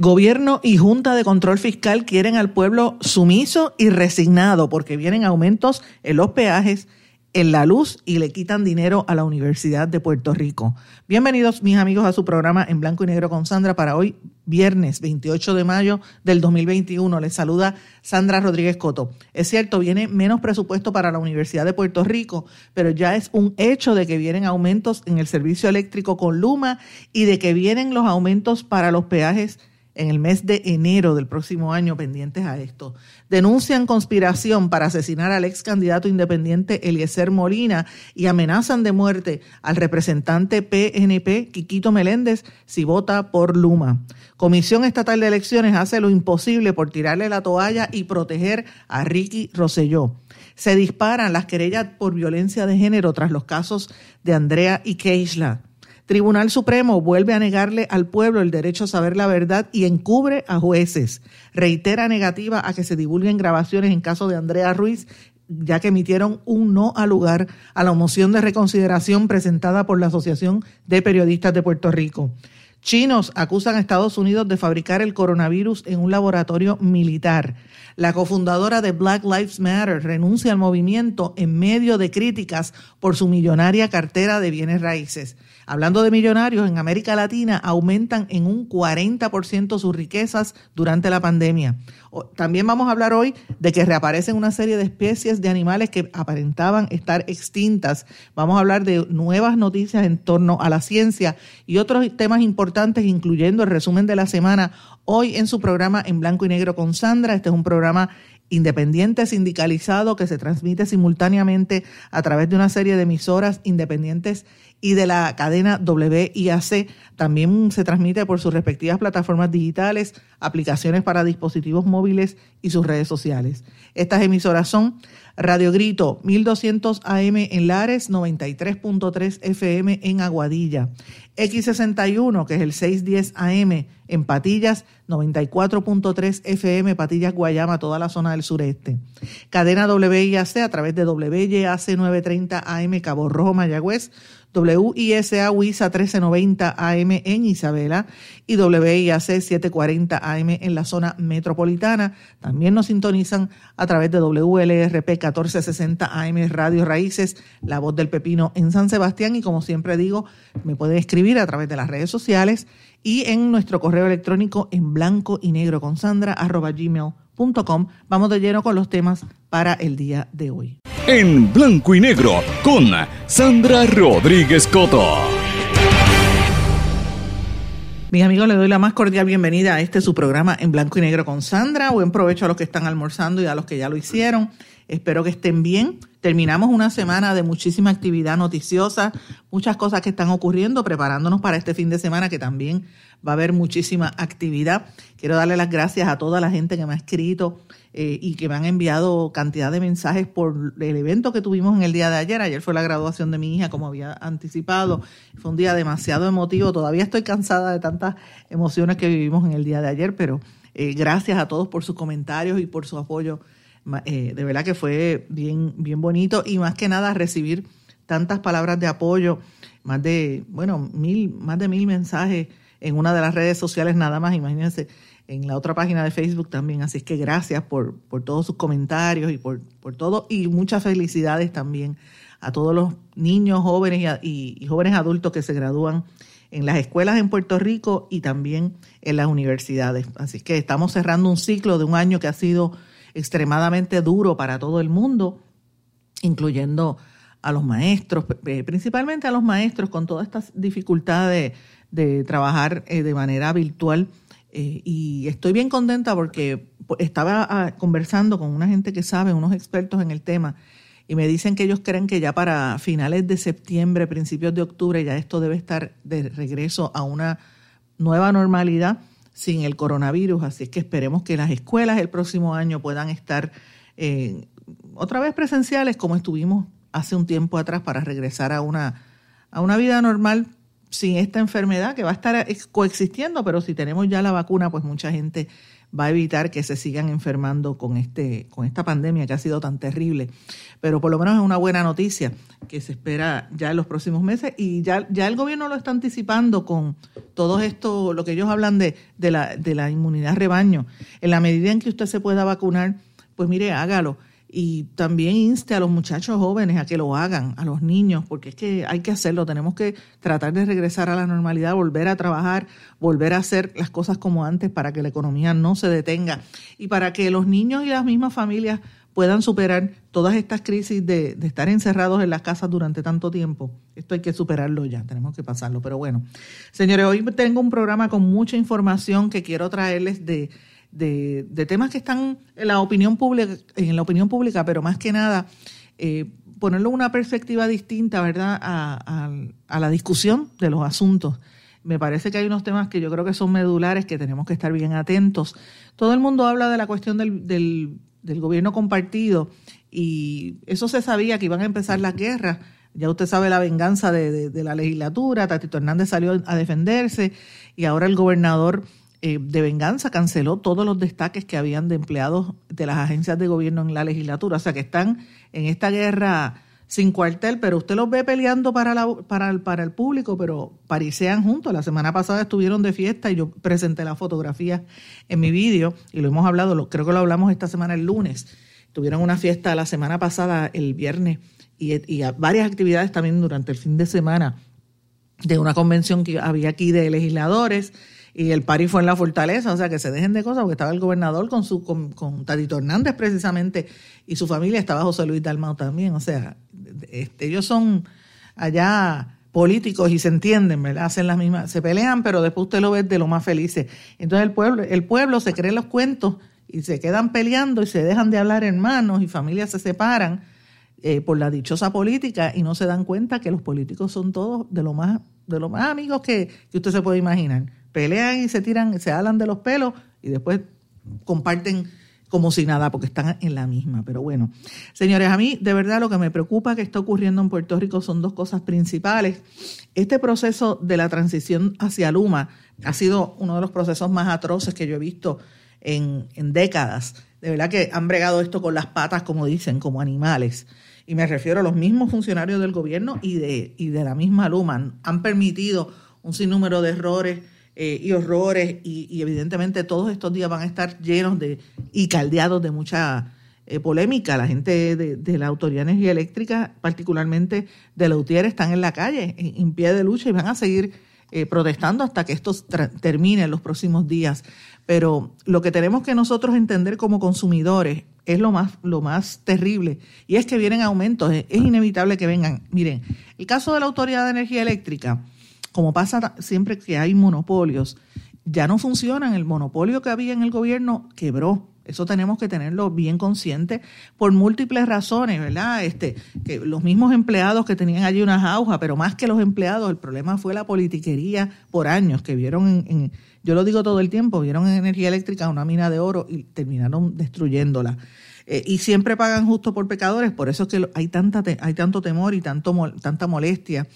Gobierno y Junta de Control Fiscal quieren al pueblo sumiso y resignado porque vienen aumentos en los peajes en la luz y le quitan dinero a la Universidad de Puerto Rico. Bienvenidos mis amigos a su programa en blanco y negro con Sandra para hoy viernes 28 de mayo del 2021. Les saluda Sandra Rodríguez Coto. Es cierto, viene menos presupuesto para la Universidad de Puerto Rico, pero ya es un hecho de que vienen aumentos en el servicio eléctrico con Luma y de que vienen los aumentos para los peajes en el mes de enero del próximo año pendientes a esto. Denuncian conspiración para asesinar al ex candidato independiente Eliezer Molina y amenazan de muerte al representante PNP Quiquito Meléndez si vota por Luma. Comisión Estatal de Elecciones hace lo imposible por tirarle la toalla y proteger a Ricky Rosselló. Se disparan las querellas por violencia de género tras los casos de Andrea y Keishla. Tribunal Supremo vuelve a negarle al pueblo el derecho a saber la verdad y encubre a jueces. Reitera negativa a que se divulguen grabaciones en caso de Andrea Ruiz, ya que emitieron un no al lugar a la moción de reconsideración presentada por la Asociación de Periodistas de Puerto Rico. Chinos acusan a Estados Unidos de fabricar el coronavirus en un laboratorio militar. La cofundadora de Black Lives Matter renuncia al movimiento en medio de críticas por su millonaria cartera de bienes raíces. Hablando de millonarios, en América Latina aumentan en un 40% sus riquezas durante la pandemia. También vamos a hablar hoy de que reaparecen una serie de especies de animales que aparentaban estar extintas. Vamos a hablar de nuevas noticias en torno a la ciencia y otros temas importantes, incluyendo el resumen de la semana hoy en su programa en blanco y negro con Sandra. Este es un programa independiente sindicalizado que se transmite simultáneamente a través de una serie de emisoras independientes y de la cadena WIAC. También se transmite por sus respectivas plataformas digitales, aplicaciones para dispositivos móviles y sus redes sociales. Estas emisoras son Radio Grito 1200 AM en Lares, 93.3 FM en Aguadilla, X61 que es el 610 AM en Patillas, 94.3 FM Patillas Guayama, toda la zona del sureste. Cadena WIAC a través de WIAC 930 AM Cabo Rojo Mayagüez, WISA WISA 1390 AM en Isabela y WIAC 740 AM en la zona metropolitana. También nos sintonizan a través de WLRP 1460 AM Radio Raíces, La Voz del Pepino en San Sebastián y como siempre digo, me pueden escribir a través de las redes sociales y en nuestro correo electrónico en blanco y negro con Sandra arroba gmail.com. Vamos de lleno con los temas para el día de hoy en blanco y negro con Sandra Rodríguez Coto. Mis amigos, les doy la más cordial bienvenida a este su programa en blanco y negro con Sandra. Buen provecho a los que están almorzando y a los que ya lo hicieron. Espero que estén bien. Terminamos una semana de muchísima actividad noticiosa, muchas cosas que están ocurriendo, preparándonos para este fin de semana que también va a haber muchísima actividad. Quiero darle las gracias a toda la gente que me ha escrito eh, y que me han enviado cantidad de mensajes por el evento que tuvimos en el día de ayer. Ayer fue la graduación de mi hija, como había anticipado. Fue un día demasiado emotivo. Todavía estoy cansada de tantas emociones que vivimos en el día de ayer, pero eh, gracias a todos por sus comentarios y por su apoyo. Eh, de verdad que fue bien, bien bonito y más que nada recibir tantas palabras de apoyo, más de, bueno, mil, más de mil mensajes en una de las redes sociales nada más, imagínense en la otra página de Facebook también. Así es que gracias por, por todos sus comentarios y por, por, todo. Y muchas felicidades también a todos los niños, jóvenes y, jóvenes adultos que se gradúan en las escuelas en Puerto Rico y también en las universidades. Así que estamos cerrando un ciclo de un año que ha sido extremadamente duro para todo el mundo, incluyendo a los maestros, principalmente a los maestros con todas estas dificultades de, de trabajar eh, de manera virtual. Eh, y estoy bien contenta porque estaba ah, conversando con una gente que sabe, unos expertos en el tema, y me dicen que ellos creen que ya para finales de septiembre, principios de octubre, ya esto debe estar de regreso a una nueva normalidad sin el coronavirus. Así es que esperemos que las escuelas el próximo año puedan estar eh, otra vez presenciales como estuvimos hace un tiempo atrás para regresar a una, a una vida normal sin esta enfermedad que va a estar coexistiendo, pero si tenemos ya la vacuna, pues mucha gente va a evitar que se sigan enfermando con, este, con esta pandemia que ha sido tan terrible. Pero por lo menos es una buena noticia que se espera ya en los próximos meses y ya, ya el gobierno lo está anticipando con todo esto, lo que ellos hablan de, de, la, de la inmunidad rebaño. En la medida en que usted se pueda vacunar, pues mire, hágalo y también inste a los muchachos jóvenes a que lo hagan, a los niños, porque es que hay que hacerlo, tenemos que tratar de regresar a la normalidad, volver a trabajar, volver a hacer las cosas como antes para que la economía no se detenga y para que los niños y las mismas familias puedan superar todas estas crisis de, de estar encerrados en las casas durante tanto tiempo. Esto hay que superarlo ya, tenemos que pasarlo. Pero bueno, señores, hoy tengo un programa con mucha información que quiero traerles de de, temas que están en la opinión pública, en la opinión pública, pero más que nada eh, ponerlo una perspectiva distinta, ¿verdad?, a, a, la discusión de los asuntos. Me parece que hay unos temas que yo creo que son medulares, que tenemos que estar bien atentos. Todo el mundo habla de la cuestión del, del, del gobierno compartido y eso se sabía que iban a empezar las guerras. Ya usted sabe la venganza de, de, de la legislatura, Tatito Hernández salió a defenderse y ahora el gobernador eh, de venganza canceló todos los destaques que habían de empleados de las agencias de gobierno en la legislatura. O sea que están en esta guerra sin cuartel, pero usted los ve peleando para, la, para, el, para el público, pero parisean juntos. La semana pasada estuvieron de fiesta y yo presenté la fotografía en mi vídeo y lo hemos hablado, creo que lo hablamos esta semana el lunes. Tuvieron una fiesta la semana pasada, el viernes, y, y varias actividades también durante el fin de semana de una convención que había aquí de legisladores y el pari fue en la fortaleza, o sea que se dejen de cosas porque estaba el gobernador con su con, con Hernández precisamente y su familia estaba José Luis Dalmau también, o sea, este, ellos son allá políticos y se entienden, ¿verdad? Hacen las mismas, se pelean, pero después usted lo ve de lo más felices. Entonces el pueblo, el pueblo se cree los cuentos y se quedan peleando y se dejan de hablar hermanos y familias se separan eh, por la dichosa política y no se dan cuenta que los políticos son todos de lo más, de lo más amigos que, que usted se puede imaginar pelean y se tiran, se hablan de los pelos y después comparten como si nada, porque están en la misma. Pero bueno, señores, a mí de verdad lo que me preocupa que está ocurriendo en Puerto Rico son dos cosas principales. Este proceso de la transición hacia Luma ha sido uno de los procesos más atroces que yo he visto en, en décadas. De verdad que han bregado esto con las patas, como dicen, como animales. Y me refiero a los mismos funcionarios del gobierno y de, y de la misma Luma. Han permitido un sinnúmero de errores eh, y horrores y, evidentemente todos estos días van a estar llenos de y caldeados de mucha eh, polémica. La gente de, la Autoridad de Energía Eléctrica, particularmente de la UTIER, están en la calle en, pie de lucha y van a seguir eh, protestando hasta que esto termine en los próximos días. Pero lo que tenemos que nosotros entender como consumidores es lo más, lo más terrible y es que vienen aumentos, es inevitable que vengan. Miren, el caso de la Autoridad de Energía Eléctrica, como pasa siempre que hay monopolios, ya no funcionan. El monopolio que había en el gobierno quebró. Eso tenemos que tenerlo bien consciente por múltiples razones, ¿verdad? Este, que los mismos empleados que tenían allí unas aujas, pero más que los empleados, el problema fue la politiquería por años que vieron en, yo lo digo todo el tiempo, vieron en energía eléctrica una mina de oro y terminaron destruyéndola. Eh, y siempre pagan justo por pecadores, por eso es que hay tanta hay tanto temor y tanto tanta molestia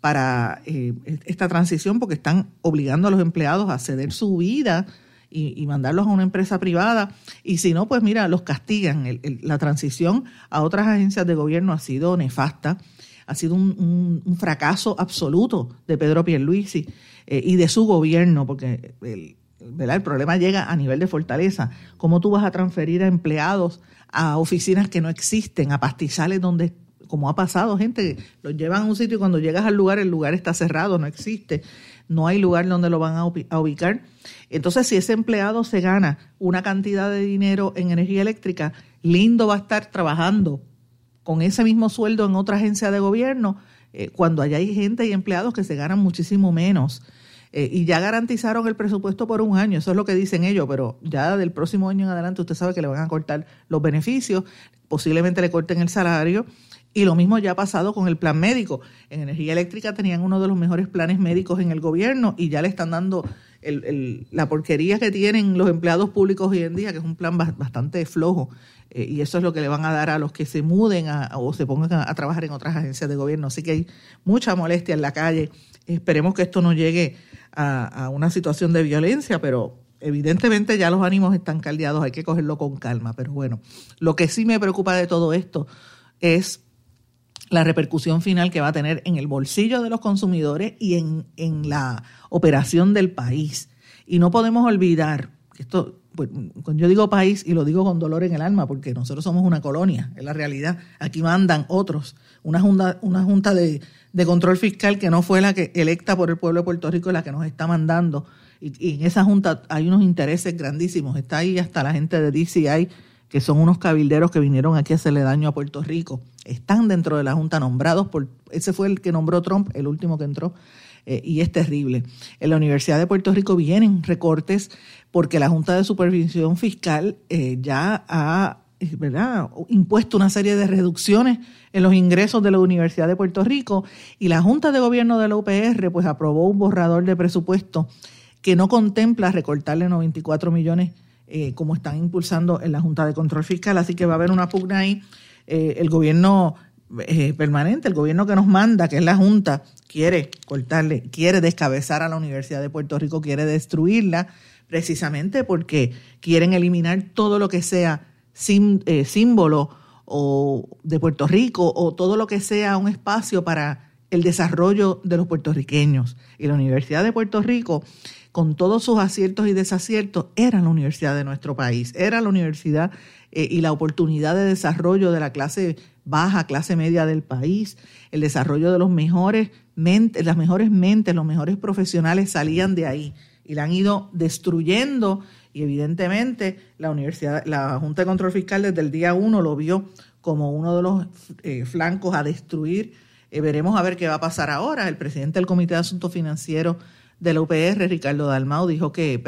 para eh, esta transición porque están obligando a los empleados a ceder su vida y, mandarlos a una empresa privada. Y si no, pues mira, los castigan. la transición a otras agencias de gobierno ha sido nefasta, ha sido un, fracaso absoluto de Pedro Pierluisi eh, y de su gobierno, porque el, ¿verdad? el problema llega a nivel de fortaleza. ¿Cómo tú vas a transferir a empleados a oficinas que no existen, a pastizales donde como ha pasado, gente, los llevan a un sitio y cuando llegas al lugar, el lugar está cerrado, no existe, no hay lugar donde lo van a ubicar. Entonces, si ese empleado se gana una cantidad de dinero en energía eléctrica, lindo va a estar trabajando con ese mismo sueldo en otra agencia de gobierno, eh, cuando allá hay gente y empleados que se ganan muchísimo menos. Eh, y ya garantizaron el presupuesto por un año, eso es lo que dicen ellos, pero ya del próximo año en adelante usted sabe que le van a cortar los beneficios, posiblemente le corten el salario Y lo mismo ya ha pasado con el plan médico. En energía eléctrica tenían uno de los mejores planes médicos en el gobierno y ya le están dando la porquería que tienen los empleados públicos hoy en día, que es un plan bastante flojo. Eh, y eso es lo que le van a dar a los que se muden o se pongan a, trabajar en otras agencias de gobierno. Así que hay mucha molestia en la calle. Esperemos que esto no llegue a, a una situación de violencia, pero evidentemente ya los ánimos están caldeados, hay que cogerlo con calma. Pero bueno, lo que sí me preocupa de todo esto es la repercusión final que va a tener en el bolsillo de los consumidores y en, en la operación del país. Y no podemos olvidar, que esto, pues, yo digo país y lo digo con dolor en el alma, porque nosotros somos una colonia, es la realidad. Aquí mandan otros, una junta, una junta de, de control fiscal que no fue la que electa por el pueblo de Puerto Rico, la que nos está mandando. Y, y en esa junta hay unos intereses grandísimos. Está ahí hasta la gente de DCI que son unos cabilderos que vinieron aquí a hacerle daño a Puerto Rico, están dentro de la Junta nombrados por, ese fue el que nombró Trump, el último que entró, eh, y es terrible. En la Universidad de Puerto Rico vienen recortes porque la Junta de Supervisión Fiscal eh, ya ha ¿verdad? impuesto una serie de reducciones en los ingresos de la Universidad de Puerto Rico y la Junta de Gobierno de la UPR pues aprobó un borrador de presupuesto que no contempla recortarle 94 millones eh, como están impulsando en la Junta de Control Fiscal. Así que va a haber una pugna ahí. Eh, el gobierno eh, permanente, el gobierno que nos manda, que es la Junta, quiere cortarle, quiere descabezar a la Universidad de Puerto Rico, quiere destruirla, precisamente porque quieren eliminar todo lo que sea símbolo o de Puerto Rico o todo lo que sea un espacio para el desarrollo de los puertorriqueños. Y la Universidad de Puerto Rico con todos sus aciertos y desaciertos, era la universidad de nuestro país, era la universidad eh, y la oportunidad de desarrollo de la clase baja, clase media del país, el desarrollo de los mejores mentes, las mejores mentes, los mejores profesionales salían de ahí y la han ido destruyendo y evidentemente la universidad, la Junta de Control Fiscal desde el día uno lo vio como uno de los eh, flancos a destruir. Eh, veremos a ver qué va a pasar ahora. El presidente del Comité de Asuntos Financieros de la UPR, Ricardo Dalmau, dijo que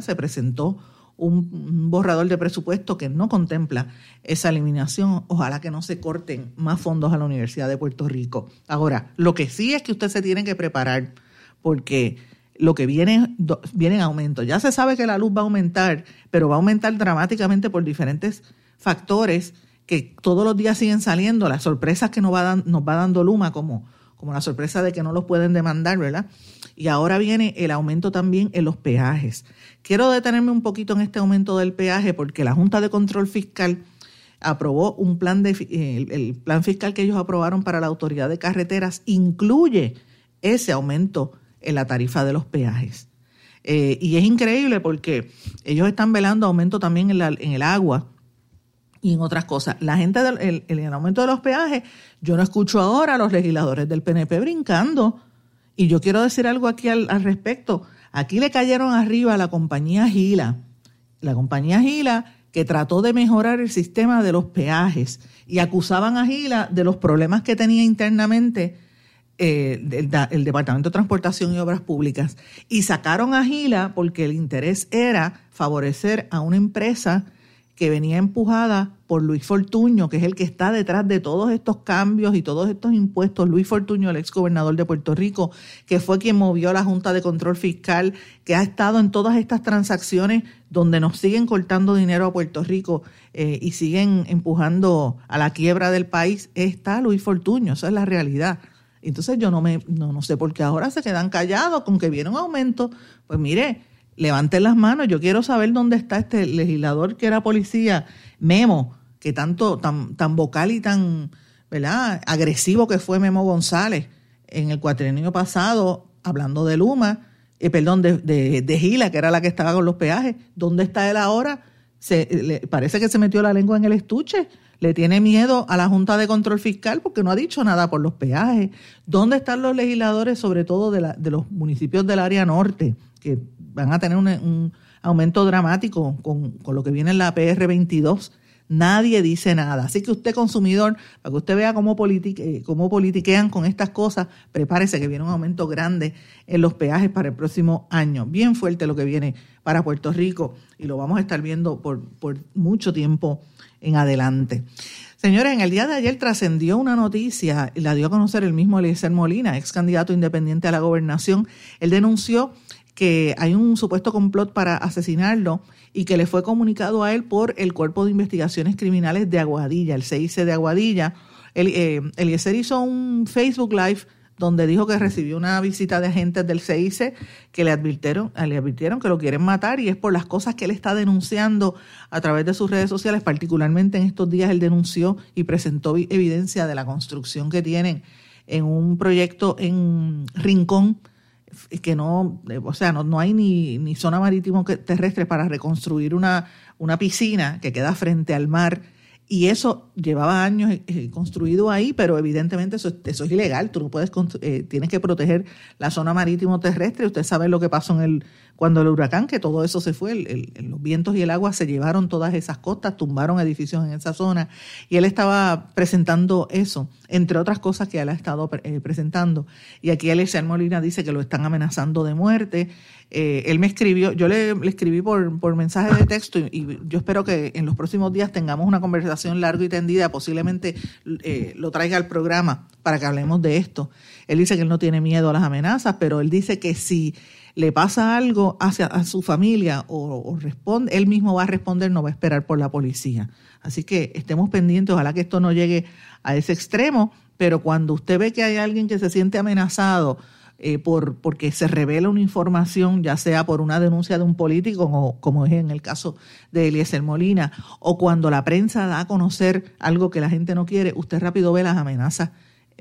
se presentó un borrador de presupuesto que no contempla esa eliminación. Ojalá que no se corten más fondos a la Universidad de Puerto Rico. Ahora, lo que sí es que usted se tiene que preparar porque lo que viene, viene en aumento. Ya se sabe que la luz va a aumentar, pero va a aumentar dramáticamente por diferentes factores que todos los días siguen saliendo, las sorpresas que nos va, nos va dando Luma, como, como la sorpresa de que no los pueden demandar, ¿verdad? Y ahora viene el aumento también en los peajes. Quiero detenerme un poquito en este aumento del peaje porque la Junta de Control Fiscal aprobó un plan de el, plan fiscal que ellos aprobaron para la autoridad de carreteras incluye ese aumento en la tarifa de los peajes. Eh, y es increíble porque ellos están velando aumento también en, el agua y en otras cosas. La gente del el, aumento de los peajes, yo no escucho ahora a los legisladores del PNP brincando y yo quiero decir algo aquí al, respecto. Aquí le cayeron arriba a la compañía Gila, la compañía Gila que trató de mejorar el sistema de los peajes y acusaban a Gila de los problemas que tenía internamente eh, el, Departamento de Transportación y Obras Públicas. Y sacaron a Gila porque el interés era favorecer a una empresa que venía empujada por Luis Fortuño, que es el que está detrás de todos estos cambios y todos estos impuestos. Luis Fortuño, el ex gobernador de Puerto Rico, que fue quien movió la Junta de Control Fiscal, que ha estado en todas estas transacciones donde nos siguen cortando dinero a Puerto Rico eh, y siguen empujando a la quiebra del país, está Luis Fortuño, esa es la realidad. Entonces yo no me no, no sé por qué ahora se quedan callados con que viene un aumento. Pues mire, levanten las manos. Yo quiero saber dónde está este legislador que era policía, Memo, que tanto, tan, tan vocal y tan, ¿verdad? Agresivo que fue Memo González en el cuatrienio pasado, hablando de Luma, eh, perdón, de, de, Gila, que era la que estaba con los peajes. ¿Dónde está él ahora? Se, parece que se metió la lengua en el estuche. Le tiene miedo a la Junta de Control Fiscal porque no ha dicho nada por los peajes. ¿Dónde están los legisladores, sobre todo de, la, de los municipios del área norte, que van a tener un, aumento dramático con, lo que viene en la PR 22 Nadie dice nada. Así que usted, consumidor, para que usted vea cómo, eh, cómo politiquean con estas cosas, prepárese que viene un aumento grande en los peajes para el próximo año. Bien fuerte lo que viene para Puerto Rico y lo vamos a estar viendo por, por mucho tiempo en adelante. Señores, en el día de ayer trascendió una noticia y la dio a conocer el mismo Eliezer Molina, ex candidato independiente a la gobernación. Él denunció que hay un supuesto complot para asesinarlo y que le fue comunicado a él por el Cuerpo de Investigaciones Criminales de Aguadilla, el CIC de Aguadilla. El, eh, Eliezer hizo un Facebook Live donde dijo que recibió una visita de agentes del CIC que le advirtieron, le advirtieron que lo quieren matar y es por las cosas que él está denunciando a través de sus redes sociales, particularmente en estos días él denunció y presentó evidencia de la construcción que tienen en un proyecto en Rincón, que no, eh, o sea, no, no hay ni, ni zona marítimo terrestre para reconstruir una, una piscina que queda frente al mar. Y eso llevaba años eh, eh, construido ahí, pero evidentemente eso, eso es ilegal. Tú no puedes, tienes que proteger la zona marítimo terrestre. Usted sabe lo que pasó en el, cuando el huracán, que todo eso se fue, los vientos y el agua se llevaron todas esas costas, tumbaron edificios en esa zona, y él estaba presentando eso, entre otras cosas que él ha estado eh, presentando. Y aquí Alexander Molina dice que lo están amenazando de muerte. Eh, él me escribió, yo le, escribí por, por, mensaje de texto y, yo espero que en los próximos días tengamos una conversación larga y tendida, posiblemente eh, lo traiga al programa para que hablemos de esto. Él dice que él no tiene miedo a las amenazas, pero él dice que si le pasa algo hacia a su familia o, responde, él mismo va a responder, no va a esperar por la policía. Así que estemos pendientes, ojalá que esto no llegue a ese extremo, pero cuando usted ve que hay alguien que se siente amenazado eh, por porque se revela una información, ya sea por una denuncia de un político, como, como es en el caso de Eliezer Molina, o cuando la prensa da a conocer algo que la gente no quiere, usted rápido ve las amenazas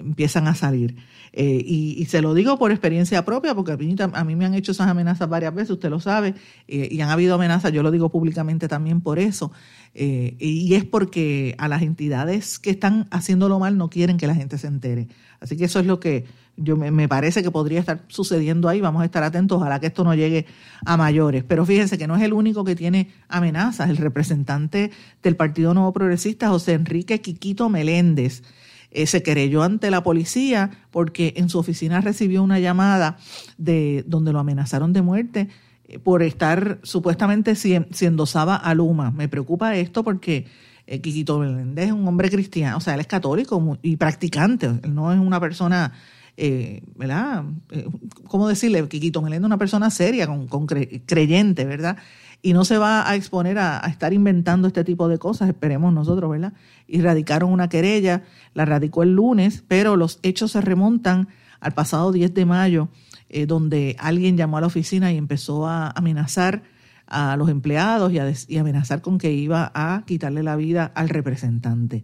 empiezan a salir. Eh, y, se lo digo por experiencia propia, porque a mí, a mí me han hecho esas amenazas varias veces, usted lo sabe, eh, y han habido amenazas, yo lo digo públicamente también por eso. Eh, y es porque a las entidades que están haciéndolo mal no quieren que la gente se entere. Así que eso es lo que yo me, parece que podría estar sucediendo ahí. Vamos a estar atentos, ojalá que esto no llegue a mayores. Pero fíjense que no es el único que tiene amenazas. El representante del Partido Nuevo Progresista, José Enrique Quiquito Meléndez, eh, se querelló ante la policía porque en su oficina recibió una llamada de donde lo amenazaron de muerte eh, por estar supuestamente si, endosaba a Luma. Me preocupa esto porque eh, Quiquito Meléndez es un hombre cristiano, o sea, él es católico y practicante, él no es una persona... ¿verdad? ¿Cómo decirle? Quiquito Meléndez es una persona seria, con, con creyente, ¿verdad? Y no se va a exponer a, estar inventando este tipo de cosas, esperemos nosotros, ¿verdad? Y radicaron una querella, la radicó el lunes, pero los hechos se remontan al pasado 10 de mayo, eh, donde alguien llamó a la oficina y empezó a amenazar a los empleados y, a, amenazar con que iba a quitarle la vida al representante.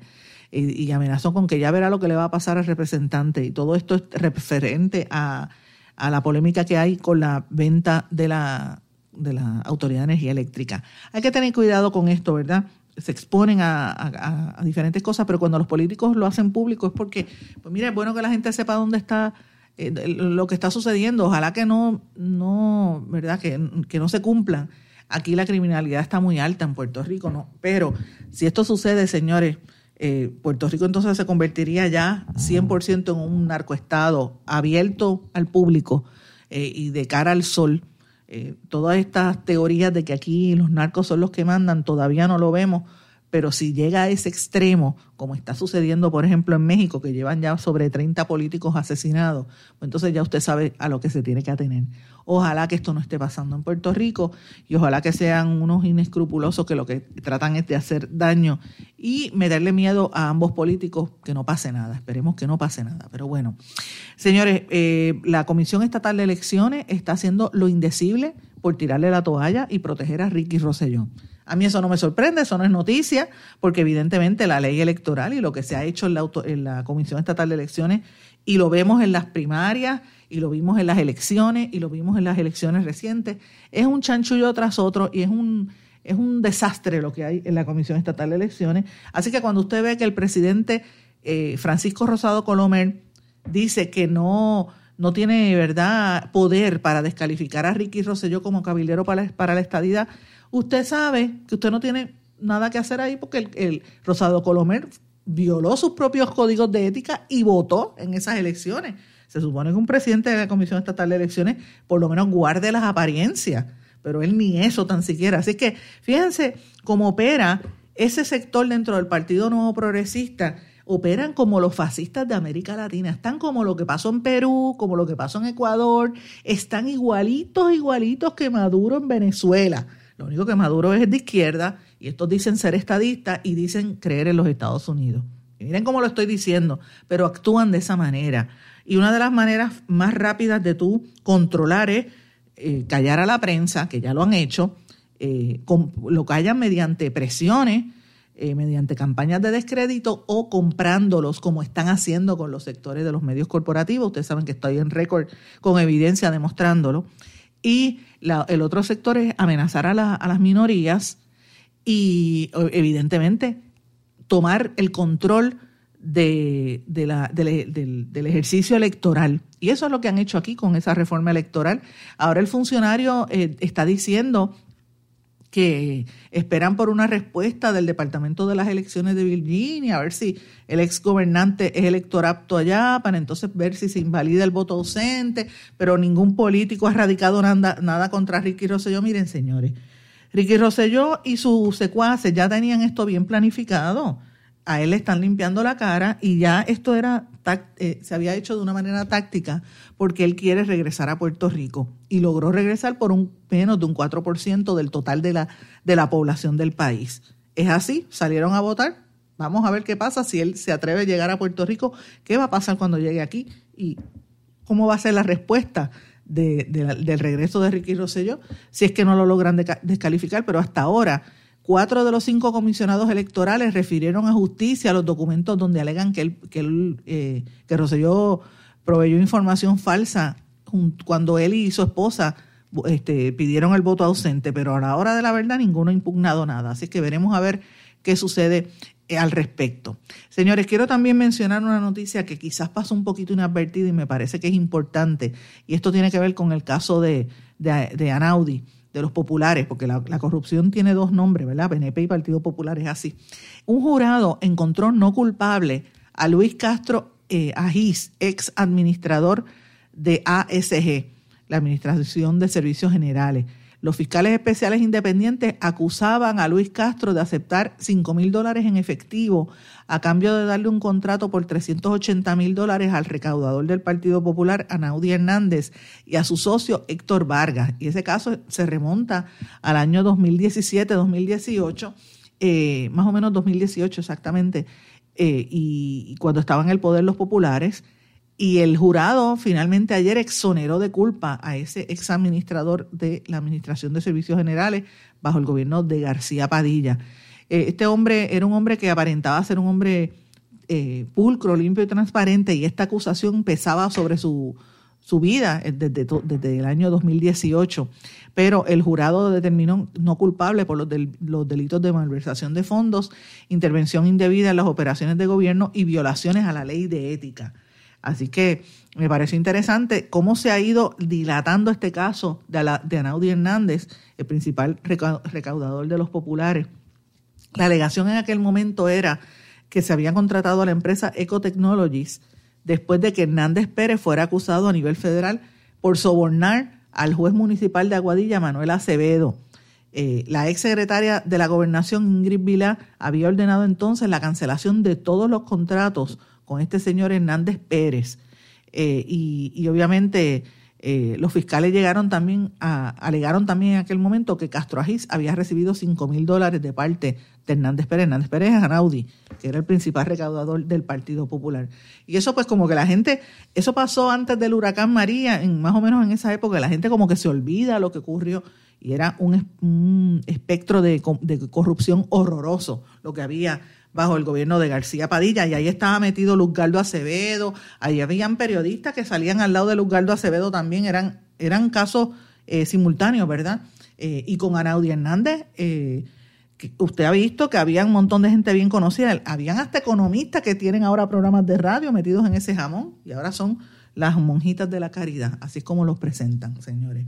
Y, y, amenazó con que ya verá lo que le va a pasar al representante. Y todo esto es referente a, a la polémica que hay con la venta de la, de la Autoridad de Energía Eléctrica. Hay que tener cuidado con esto, ¿verdad? Se exponen a, diferentes cosas, pero cuando los políticos lo hacen público es porque, pues mira, es bueno que la gente sepa dónde está eh, lo que está sucediendo. Ojalá que no, no ¿verdad? Que, que no se cumplan. Aquí la criminalidad está muy alta en Puerto Rico, ¿no? Pero si esto sucede, señores, eh, Puerto Rico entonces se convertiría ya 100% en un narcoestado abierto al público eh, y de cara al sol eh, todas estas teorías de que aquí los narcos son los que mandan, todavía no lo vemos, pero si llega a ese extremo, como está sucediendo, por ejemplo, en México, que llevan ya sobre 30 políticos asesinados, pues entonces ya usted sabe a lo que se tiene que atener. Ojalá que esto no esté pasando en Puerto Rico y ojalá que sean unos inescrupulosos que lo que tratan es de hacer daño y meterle miedo a ambos políticos que no pase nada. Esperemos que no pase nada. Pero bueno, señores, eh, la Comisión Estatal de Elecciones está haciendo lo indecible por tirarle la toalla y proteger a Ricky Rosselló. A mí eso no me sorprende, eso no es noticia, porque evidentemente la ley electoral y lo que se ha hecho en la, en la Comisión Estatal de Elecciones, y lo vemos en las primarias, y lo vimos en las elecciones, y lo vimos en las elecciones recientes, es un chanchullo tras otro y es un, es un desastre lo que hay en la Comisión Estatal de Elecciones. Así que cuando usted ve que el presidente eh, Francisco Rosado Colomer dice que no, no tiene verdad poder para descalificar a Ricky Rosselló como cabildero para la, para la estadidad, usted sabe que usted no tiene nada que hacer ahí porque el, Rosado Colomer violó sus propios códigos de ética y votó en esas elecciones. Se supone que un presidente de la Comisión Estatal de Elecciones por lo menos guarde las apariencias, pero él ni eso tan siquiera. Así que fíjense cómo opera ese sector dentro del Partido Nuevo Progresista operan como los fascistas de América Latina, están como lo que pasó en Perú, como lo que pasó en Ecuador, están igualitos, igualitos que Maduro en Venezuela. Lo único que Maduro es de izquierda y estos dicen ser estadistas y dicen creer en los Estados Unidos. miren cómo lo estoy diciendo, pero actúan de esa manera. Y una de las maneras más rápidas de tú controlar es eh, callar a la prensa, que ya lo han hecho, eh, lo callan mediante presiones eh, mediante campañas de descrédito o comprándolos como están haciendo con los sectores de los medios corporativos. Ustedes saben que estoy en récord con evidencia demostrándolo. Y el otro sector es amenazar a, las minorías y evidentemente tomar el control de, la, del, ejercicio electoral. Y eso es lo que han hecho aquí con esa reforma electoral. Ahora el funcionario eh, está diciendo que esperan por una respuesta del Departamento de las Elecciones de Virginia, a ver si el ex gobernante es elector apto allá, para entonces ver si se invalida el voto ausente, pero ningún político ha radicado nada, nada contra Ricky Rosselló. Miren, señores, Ricky Rosselló y sus secuaces ya tenían esto bien planificado a él le están limpiando la cara y ya esto era eh, se había hecho de una manera táctica porque él quiere regresar a Puerto Rico y logró regresar por un menos de un 4% del total de la, de la población del país. Es así, salieron a votar. Vamos a ver qué pasa si él se atreve a llegar a Puerto Rico, qué va a pasar cuando llegue aquí y cómo va a ser la respuesta del regreso de Ricky Rosselló, si es que no lo logran descalificar, pero hasta ahora Cuatro de los cinco comisionados electorales refirieron a justicia los documentos donde alegan que, él, que, eh, que Rosselló proveyó información falsa cuando él y su esposa este, pidieron el voto ausente, pero a la hora de la verdad ninguno ha impugnado nada. Así que veremos a ver qué sucede eh, al respecto. Señores, quiero también mencionar una noticia que quizás pasó un poquito inadvertida y me parece que es importante, y esto tiene que ver con el caso de, de, de Anaudi de los populares, porque la, corrupción tiene dos nombres, ¿verdad? PNP y Partido Popular es así. Un jurado encontró no culpable a Luis Castro eh, Agís, ex administrador de ASG, la Administración de Servicios Generales. Los fiscales especiales independientes acusaban a Luis Castro de aceptar 5 mil dólares en efectivo a cambio de darle un contrato por 380 mil dólares al recaudador del Partido Popular, Anaudi Hernández, y a su socio Héctor Vargas. Y ese caso se remonta al año 2017-2018, eh, más o menos 2018 exactamente, eh, y cuando estaban en el poder los populares y el jurado finalmente ayer exoneró de culpa a ese ex administrador de la Administración de Servicios Generales bajo el gobierno de García Padilla. Eh, este hombre era un hombre que aparentaba ser un hombre eh, pulcro, limpio y transparente y esta acusación pesaba sobre su, su vida desde, desde, el año 2018, pero el jurado determinó no culpable por los, los, delitos de malversación de fondos, intervención indebida en las operaciones de gobierno y violaciones a la ley de ética. Así que me parece interesante cómo se ha ido dilatando este caso de, la, de Hernández, el principal recaudador de los populares. La alegación en aquel momento era que se había contratado a la empresa Ecotechnologies después de que Hernández Pérez fuera acusado a nivel federal por sobornar al juez municipal de Aguadilla, Manuel Acevedo. Eh, la ex secretaria de la gobernación, Ingrid Vila, había ordenado entonces la cancelación de todos los contratos con este señor Hernández Pérez. Eh, y, obviamente eh, los fiscales llegaron también a, alegaron también en aquel momento que Castro Agis había recibido 5 mil dólares de parte de Hernández Pérez. Hernández Pérez es Anaudi, que era el principal recaudador del Partido Popular. Y eso pues como que la gente, eso pasó antes del huracán María, en, más o menos en esa época, la gente como que se olvida lo que ocurrió y era un, espectro de, de corrupción horroroso lo que había bajo el gobierno de García Padilla y ahí estaba metido Luzgardo Acevedo, ahí habían periodistas que salían al lado de Luzgardo Acevedo también, eran, eran casos eh, simultáneos, ¿verdad? Eh, y con Anaudi Hernández, eh, usted ha visto que había un montón de gente bien conocida, habían hasta economistas que tienen ahora programas de radio metidos en ese jamón y ahora son las monjitas de la caridad, así es como los presentan, señores.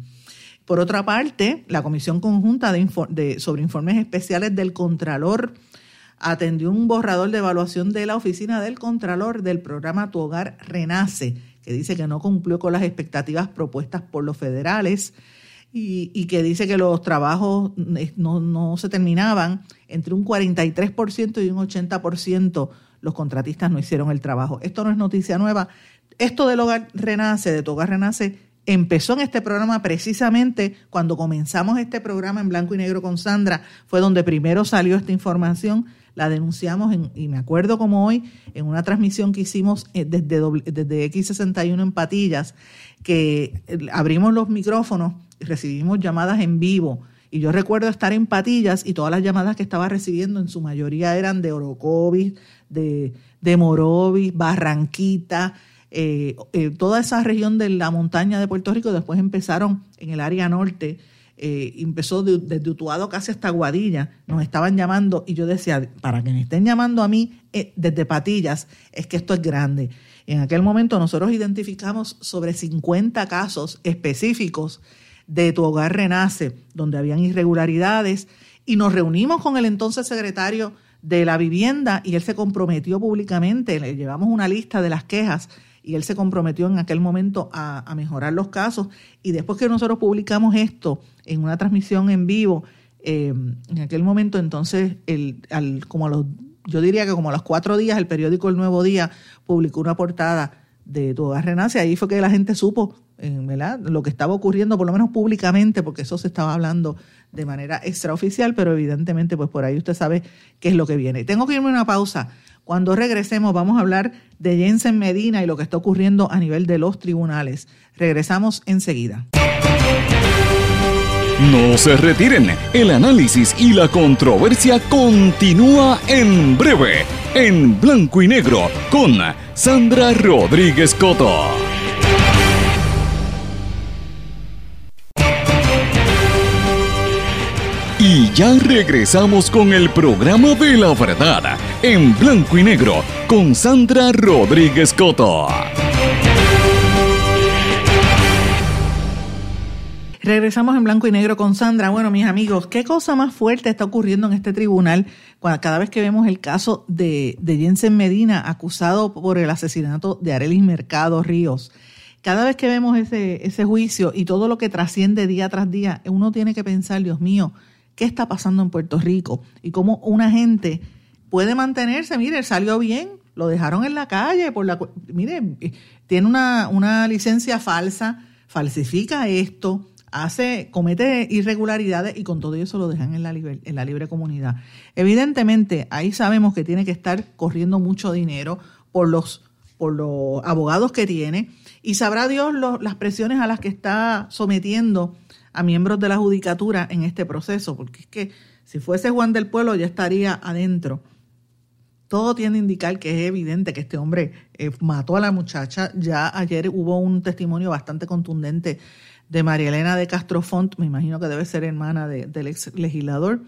Por otra parte, la Comisión Conjunta de, sobre Informes Especiales del Contralor atendió un borrador de evaluación de la Oficina del Contralor del programa Tu Hogar Renace, que dice que no cumplió con las expectativas propuestas por los federales y, que dice que los trabajos no, no se terminaban entre un 43% y un 80% los contratistas no hicieron el trabajo. Esto no es noticia nueva. Esto del hogar renace, de tu hogar renace, empezó en este programa precisamente cuando comenzamos este programa en blanco y negro con Sandra, fue donde primero salió esta información, la denunciamos y me acuerdo como hoy en una transmisión que hicimos eh, desde, desde X61 en Patillas, que eh, abrimos los micrófonos y recibimos llamadas en vivo. Y yo recuerdo estar en Patillas y todas las llamadas que estaba recibiendo en su mayoría eran de Orocovis, de, de Morovis, Barranquita, eh, eh, toda esa región de la montaña de Puerto Rico, después empezaron en el área norte, eh, empezó desde Utuado casi hasta Guadilla, nos estaban llamando y yo decía, para que me estén llamando a mí desde Patillas, es que esto es grande. En aquel momento nosotros identificamos sobre 50 casos específicos de Tu Hogar Renace, donde habían irregularidades, y nos reunimos con el entonces secretario de la vivienda y él se comprometió públicamente, le llevamos una lista de las quejas y él se comprometió en aquel momento a, mejorar los casos. Y después que nosotros publicamos esto en una transmisión en vivo, eh, en aquel momento entonces, el, al, como los, yo diría que como a los cuatro días, el periódico El Nuevo Día publicó una portada de Tu Hogar. Ahí fue que la gente supo eh, ¿verdad? lo que estaba ocurriendo, por lo menos públicamente, porque eso se estaba hablando de manera extraoficial, pero evidentemente pues por ahí usted sabe qué es lo que viene. Tengo que irme a una pausa. Cuando regresemos vamos a hablar de Jensen Medina y lo que está ocurriendo a nivel de los tribunales. Regresamos enseguida. No se retiren, el análisis y la controversia continúa en breve, en blanco y negro, con Sandra Rodríguez Coto. Ya regresamos con el programa de la verdad, en blanco y negro, con Sandra Rodríguez Coto. Regresamos en blanco y negro con Sandra. Bueno, mis amigos, ¿qué cosa más fuerte está ocurriendo en este tribunal cada vez que vemos el caso de, de Jensen Medina acusado por el asesinato de Arelis Mercado Ríos? Cada vez que vemos ese juicio y todo lo que trasciende día tras día, uno tiene que pensar, Dios mío, qué está pasando en Puerto Rico y cómo una gente puede mantenerse, mire, salió bien, lo dejaron en la calle, por la, mire, tiene una, una licencia falsa, falsifica esto, hace, comete irregularidades y con todo eso lo dejan en la, libre, en la libre comunidad. Evidentemente, ahí sabemos que tiene que estar corriendo mucho dinero por los, por los abogados que tiene y sabrá Dios las presiones a las que está sometiendo a miembros de la judicatura en este proceso, porque es que si fuese Juan del Pueblo ya estaría adentro. Todo tiene a indicar que es evidente que este hombre eh, mató a la muchacha. Ya ayer hubo un testimonio bastante contundente de María Elena de Castrofont, me imagino que debe ser hermana del ex legislador,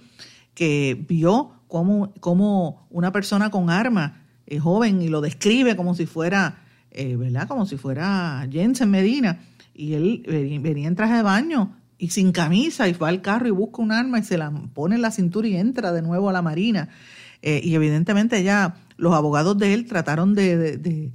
que vio cómo, cómo una persona con arma, eh, joven, y lo describe como si fuera, eh, ¿verdad? Como si fuera Jensen Medina, y él venía en traje de baño y sin camisa y va al carro y busca un arma y se la pone en la cintura y entra de nuevo a la marina. Eh, y evidentemente ya los abogados de él trataron de, de,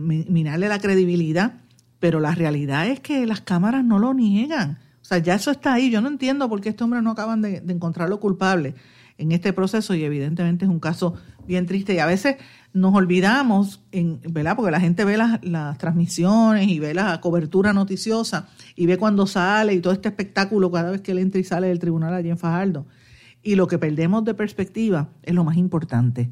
minarle la credibilidad, pero la realidad es que las cámaras no lo niegan. O sea, ya eso está ahí. Yo no entiendo por qué este hombre no acaban de, encontrarlo culpable en este proceso y evidentemente es un caso bien triste y a veces nos olvidamos, en, ¿verdad? Porque la gente ve las, transmisiones y ve la cobertura noticiosa y ve cuando sale y todo este espectáculo cada vez que él entra y sale del tribunal allí en Fajardo. Y lo que perdemos de perspectiva es lo más importante,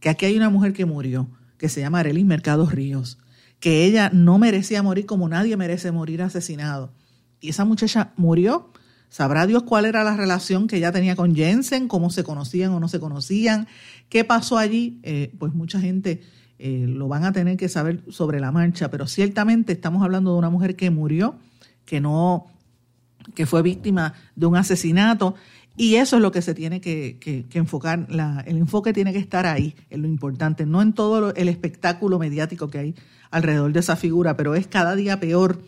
que aquí hay una mujer que murió, que se llama Arelis Mercado Ríos, que ella no merecía morir como nadie merece morir asesinado. Y esa muchacha murió Sabrá Dios cuál era la relación que ella tenía con Jensen, cómo se conocían o no se conocían, qué pasó allí. Eh, pues mucha gente eh, lo van a tener que saber sobre la marcha, pero ciertamente estamos hablando de una mujer que murió, que no, que fue víctima de un asesinato. Y eso es lo que se tiene que, enfocar, el enfoque tiene que estar ahí, en lo importante, no en todo el espectáculo mediático que hay alrededor de esa figura, pero es cada día peor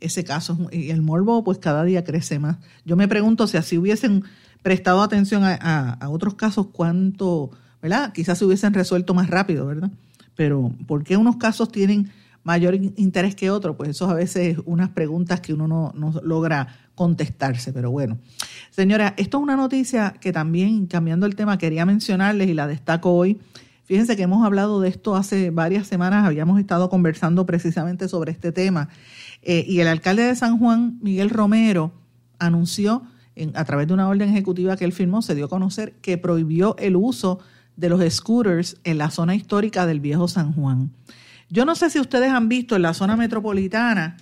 ese caso. Y el morbo, pues cada día crece más. Yo me pregunto si así hubiesen prestado atención a, otros casos, cuánto, ¿verdad? Quizás se hubiesen resuelto más rápido, ¿verdad? Pero ¿por qué unos casos tienen mayor interés que otros? Pues eso a veces unas preguntas que uno no, no logra contestarse, pero bueno. Señora, esto es una noticia que también, cambiando el tema, quería mencionarles y la destaco hoy. Fíjense que hemos hablado de esto hace varias semanas, habíamos estado conversando precisamente sobre este tema. Eh, y el alcalde de San Juan, Miguel Romero, anunció a través de una orden ejecutiva que él firmó, se dio a conocer que prohibió el uso de los scooters en la zona histórica del viejo San Juan. Yo no sé si ustedes han visto en la zona metropolitana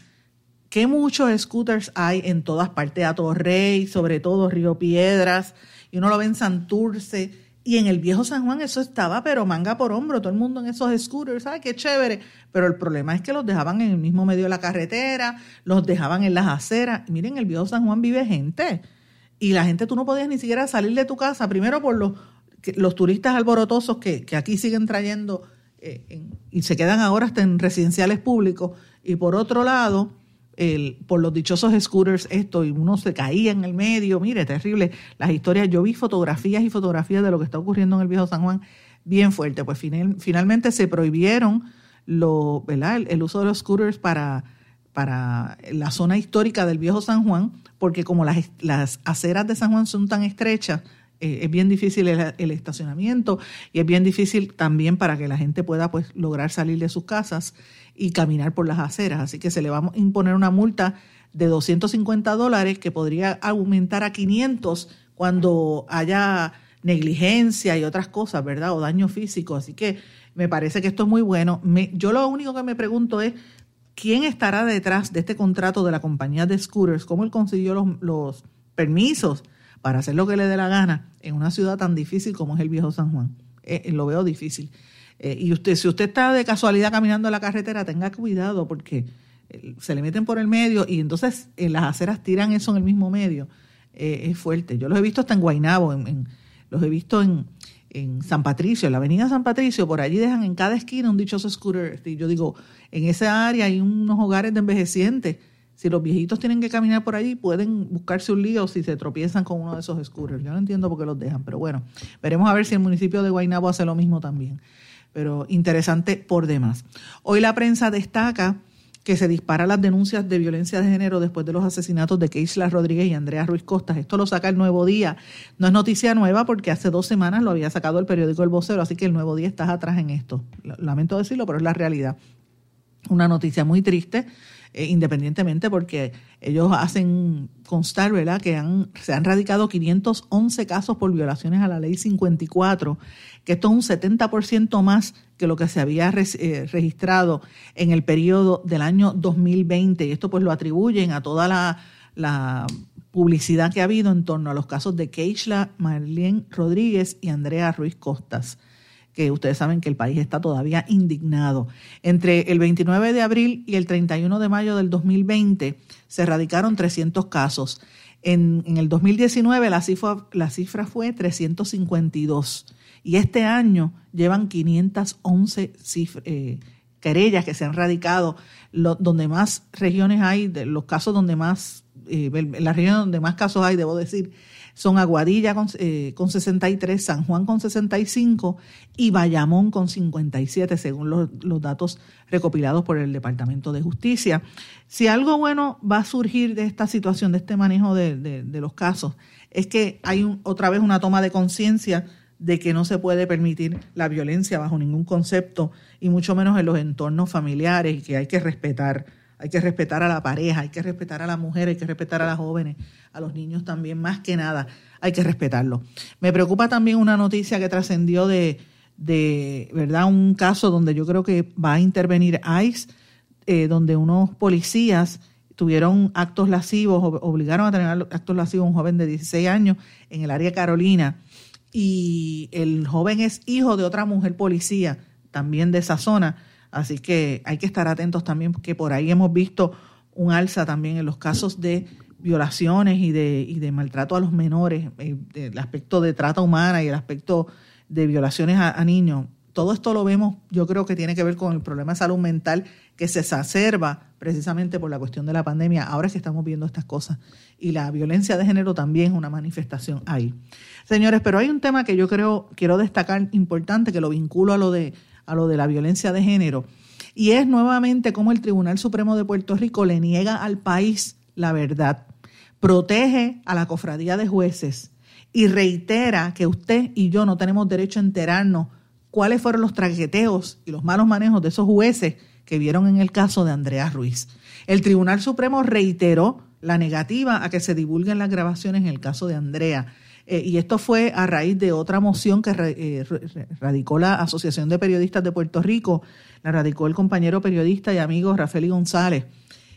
que muchos scooters hay en todas partes, a Torrey, sobre todo Río Piedras, y uno lo ve en Santurce, y en el viejo San Juan eso estaba, pero manga por hombro, todo el mundo en esos scooters, ¡ay, qué chévere! Pero el problema es que los dejaban en el mismo medio de la carretera, los dejaban en las aceras. Y miren, el viejo San Juan vive gente. Y la gente, tú no podías ni siquiera salir de tu casa, primero por los, los turistas alborotosos que, que aquí siguen trayendo eh, y se quedan ahora hasta en residenciales públicos, y por otro lado, el, por los dichosos scooters esto y uno se caía en el medio, mire, terrible. Las historias, yo vi fotografías y fotografías de lo que está ocurriendo en el viejo San Juan bien fuerte. Pues finalmente se prohibieron lo. El, uso de los scooters para, para la zona histórica del viejo San Juan, porque como las, las aceras de San Juan son tan estrechas, eh, es bien difícil el, estacionamiento y es bien difícil también para que la gente pueda pues lograr salir de sus casas y caminar por las aceras. Así que se le va a imponer una multa de 250 dólares que podría aumentar a 500 cuando haya negligencia y otras cosas, ¿verdad? O daño físico. Así que me parece que esto es muy bueno. yo lo único que me pregunto es, ¿quién estará detrás de este contrato de la compañía de scooters? ¿Cómo él consiguió los, permisos para hacer lo que le dé la gana en una ciudad tan difícil como es el viejo San Juan? Eh, lo veo difícil. Eh, y usted, si usted está de casualidad caminando la carretera, tenga cuidado porque eh, se le meten por el medio y entonces en las aceras tiran eso en el mismo medio. Eh, es fuerte. Yo los he visto hasta en Guainabo, en, los he visto en, en, San Patricio, en la avenida San Patricio, por allí dejan en cada esquina un dichoso scooter. Y yo digo, en esa área hay unos hogares de envejecientes. Si los viejitos tienen que caminar por allí, pueden buscarse un lío si se tropiezan con uno de esos scooters. Yo no entiendo por qué los dejan, pero bueno, veremos a ver si el municipio de Guainabo hace lo mismo también pero interesante por demás. Hoy la prensa destaca que se disparan las denuncias de violencia de género después de los asesinatos de Keisla Rodríguez y Andrea Ruiz Costas. Esto lo saca el Nuevo Día. No es noticia nueva porque hace dos semanas lo había sacado el periódico El Vocero, así que el Nuevo Día está atrás en esto. Lamento decirlo, pero es la realidad. Una noticia muy triste eh, independientemente porque ellos hacen constar, ¿verdad?, que han, se han radicado 511 casos por violaciones a la ley 54, que esto es un 70% más que lo que se había eh, registrado en el periodo del año 2020. Y esto pues lo atribuyen a toda la, publicidad que ha habido en torno a los casos de Keishla Marlene Rodríguez y Andrea Ruiz Costas que ustedes saben que el país está todavía indignado. Entre el 29 de abril y el 31 de mayo del 2020 se erradicaron 300 casos. En, el 2019 la cifra, la cifra fue 352 y este año llevan 511 eh, querellas que se han radicado, donde más regiones hay, de los casos donde más, eh, la región donde más casos hay, debo decir, son Aguadilla con, eh, con 63, San Juan con 65 y Bayamón con 57, según los, datos recopilados por el Departamento de Justicia. Si algo bueno va a surgir de esta situación, de este manejo de, los casos, es que hay otra vez una toma de conciencia de que no se puede permitir la violencia bajo ningún concepto y mucho menos en los entornos familiares y que hay que respetar hay que respetar a la pareja, hay que respetar a la mujer, hay que respetar a las jóvenes, a los niños también, más que nada, hay que respetarlo. Me preocupa también una noticia que trascendió de, de, ¿verdad? Un caso donde yo creo que va a intervenir ICE, eh, donde unos policías tuvieron actos lascivos, obligaron a tener actos lascivos a un joven de 16 años en el área Carolina. Y el joven es hijo de otra mujer policía, también de esa zona Así que hay que estar atentos también porque por ahí hemos visto un alza también en los casos de violaciones y de, y de maltrato a los menores, eh, el aspecto de trata humana y el aspecto de violaciones a, niños. Todo esto lo vemos, yo creo que tiene que ver con el problema de salud mental que se exacerba precisamente por la cuestión de la pandemia. Ahora es que estamos viendo estas cosas. Y la violencia de género también es una manifestación ahí. Señores, pero hay un tema que yo creo, quiero destacar importante, que lo vinculo a lo de, a lo de la violencia de género. Y es nuevamente cómo el Tribunal Supremo de Puerto Rico le niega al país la verdad. Protege a la cofradía de jueces y reitera que usted y yo no tenemos derecho a enterarnos cuáles fueron los traqueteos y los malos manejos de esos jueces que vieron en el caso de Andrea Ruiz. El Tribunal Supremo reiteró la negativa a que se divulguen las grabaciones en el caso de Andrea. Eh, y esto fue a raíz de otra moción que eh, radicó la Asociación de Periodistas de Puerto Rico, la radicó el compañero periodista y amigo Rafael González.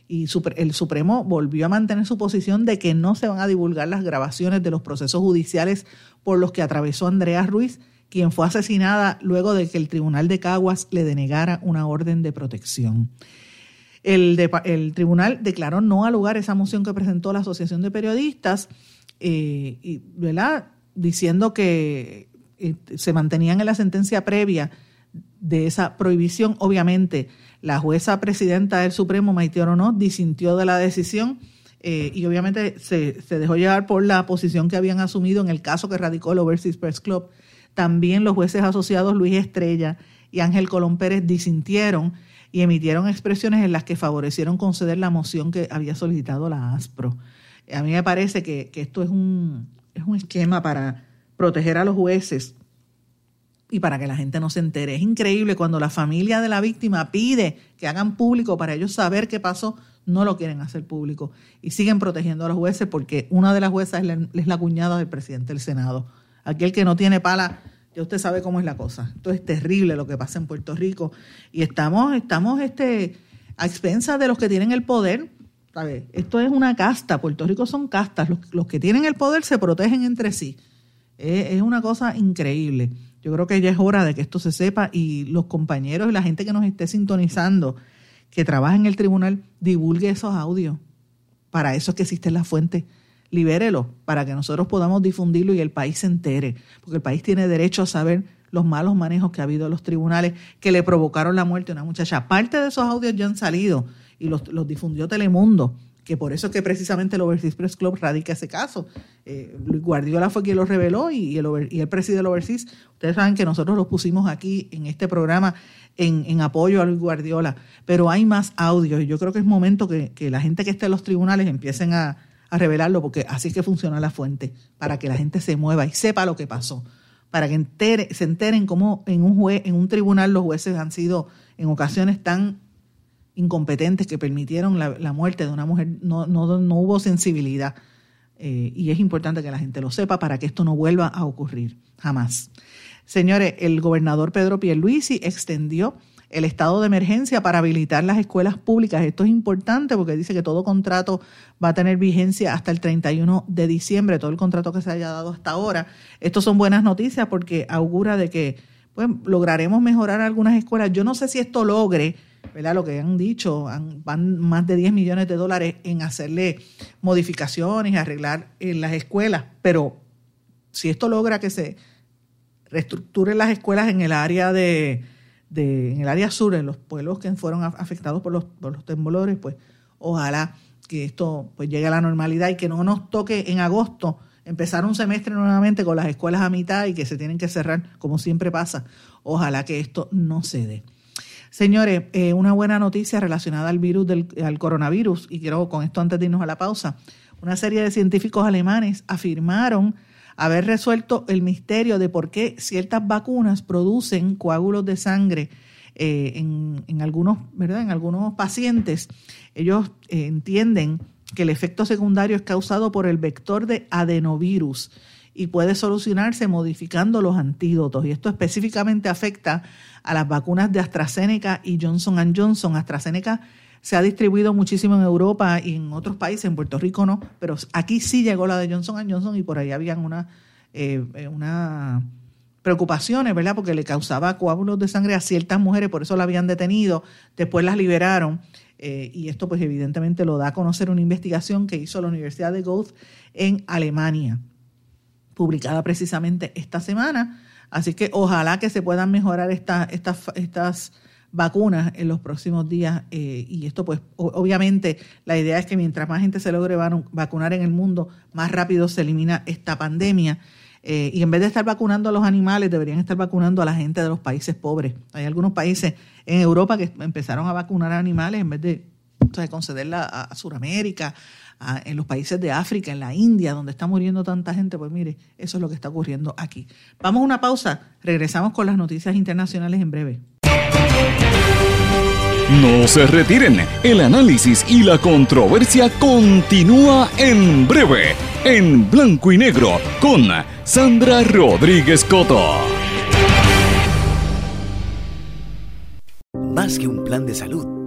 Y el Supremo volvió a mantener su posición de que no se van a divulgar las grabaciones de los procesos judiciales por los que atravesó Andrea Ruiz quien fue asesinada luego de que el Tribunal de Caguas le denegara una orden de protección. El, el tribunal declaró no al lugar esa moción que presentó la Asociación de Periodistas, eh, y, ¿verdad? diciendo que eh, se mantenían en la sentencia previa de esa prohibición. Obviamente, la jueza presidenta del Supremo, Maite Orono, disintió de la decisión eh, y obviamente se, se, dejó llevar por la posición que habían asumido en el caso que radicó el Overseas Press Club también los jueces asociados Luis Estrella y Ángel Colón Pérez disintieron y emitieron expresiones en las que favorecieron conceder la moción que había solicitado la ASPRO. A mí me parece que, esto es un, es un esquema para proteger a los jueces y para que la gente no se entere. Es increíble cuando la familia de la víctima pide que hagan público para ellos saber qué pasó, no lo quieren hacer público y siguen protegiendo a los jueces porque una de las juezas es la, cuñada del presidente del Senado. Aquel que no tiene pala, ya usted sabe cómo es la cosa. Esto es terrible lo que pasa en Puerto Rico. Y estamos, estamos este, a expensas de los que tienen el poder. Esto es una casta. Puerto Rico son castas. Los, que tienen el poder se protegen entre sí. Es, una cosa increíble. Yo creo que ya es hora de que esto se sepa y los compañeros y la gente que nos esté sintonizando, que trabaja en el tribunal, divulgue esos audios. Para eso es que existe la fuente libérelo para que nosotros podamos difundirlo y el país se entere, porque el país tiene derecho a saber los malos manejos que ha habido en los tribunales que le provocaron la muerte a una muchacha. Parte de esos audios ya han salido y los, difundió Telemundo, que por eso es que precisamente el Overseas Press Club radica ese caso. Eh, Luis Guardiola fue quien lo reveló y, el, y el presidente del Overseas. Ustedes saben que nosotros los pusimos aquí en este programa en, en, apoyo a Luis Guardiola, pero hay más audios y yo creo que es momento que, que la gente que esté en los tribunales empiecen a, a revelarlo, porque así es que funciona la fuente, para que la gente se mueva y sepa lo que pasó, para que entere, se enteren cómo en un, juez, en un tribunal los jueces han sido en ocasiones tan incompetentes que permitieron la, muerte de una mujer, no, no, no hubo sensibilidad. Eh, y es importante que la gente lo sepa para que esto no vuelva a ocurrir, jamás. Señores, el gobernador Pedro Pierluisi extendió el estado de emergencia para habilitar las escuelas públicas. Esto es importante porque dice que todo contrato va a tener vigencia hasta el 31 de diciembre, todo el contrato que se haya dado hasta ahora. Estas son buenas noticias porque augura de que pues, lograremos mejorar algunas escuelas. Yo no sé si esto logre, ¿verdad? Lo que han dicho, van más de 10 millones de dólares en hacerle modificaciones, arreglar en las escuelas, pero si esto logra que se reestructuren las escuelas en el área de en el área sur, en los pueblos que fueron afectados por los, por los temblores, pues ojalá que esto pues llegue a la normalidad y que no nos toque en agosto empezar un semestre nuevamente con las escuelas a mitad y que se tienen que cerrar, como siempre pasa. Ojalá que esto no se dé. Señores, eh, una buena noticia relacionada al virus del al coronavirus, y quiero con esto antes de irnos a la pausa. Una serie de científicos alemanes afirmaron haber resuelto el misterio de por qué ciertas vacunas producen coágulos de sangre eh, en, algunos, ¿verdad? En algunos pacientes. Ellos eh, entienden que el efecto secundario es causado por el vector de adenovirus y puede solucionarse modificando los antídotos. Y esto específicamente afecta a las vacunas de AstraZeneca y Johnson Johnson. AstraZeneca se ha distribuido muchísimo en Europa y en otros países, en Puerto Rico no, pero aquí sí llegó la de Johnson Johnson y por ahí habían una, eh, eh, una preocupaciones, ¿verdad? Porque le causaba coágulos de sangre a ciertas mujeres, por eso la habían detenido, después las liberaron. Eh, y esto pues evidentemente lo da a conocer una investigación que hizo la Universidad de Goethe en Alemania, publicada precisamente esta semana. Así que ojalá que se puedan mejorar estas, estas vacunas en los próximos días eh, y esto pues obviamente la idea es que mientras más gente se logre vacunar en el mundo, más rápido se elimina esta pandemia. Eh, y en vez de estar vacunando a los animales, deberían estar vacunando a la gente de los países pobres. Hay algunos países en Europa que empezaron a vacunar a animales en vez de concederla a, Sudamérica, en los países de África, en la India, donde está muriendo tanta gente. Pues mire, eso es lo que está ocurriendo aquí. Vamos a una pausa, regresamos con las noticias internacionales en breve. No se retiren, el análisis y la controversia continúa en breve, en blanco y negro, con Sandra Rodríguez Coto. Más que un plan de salud,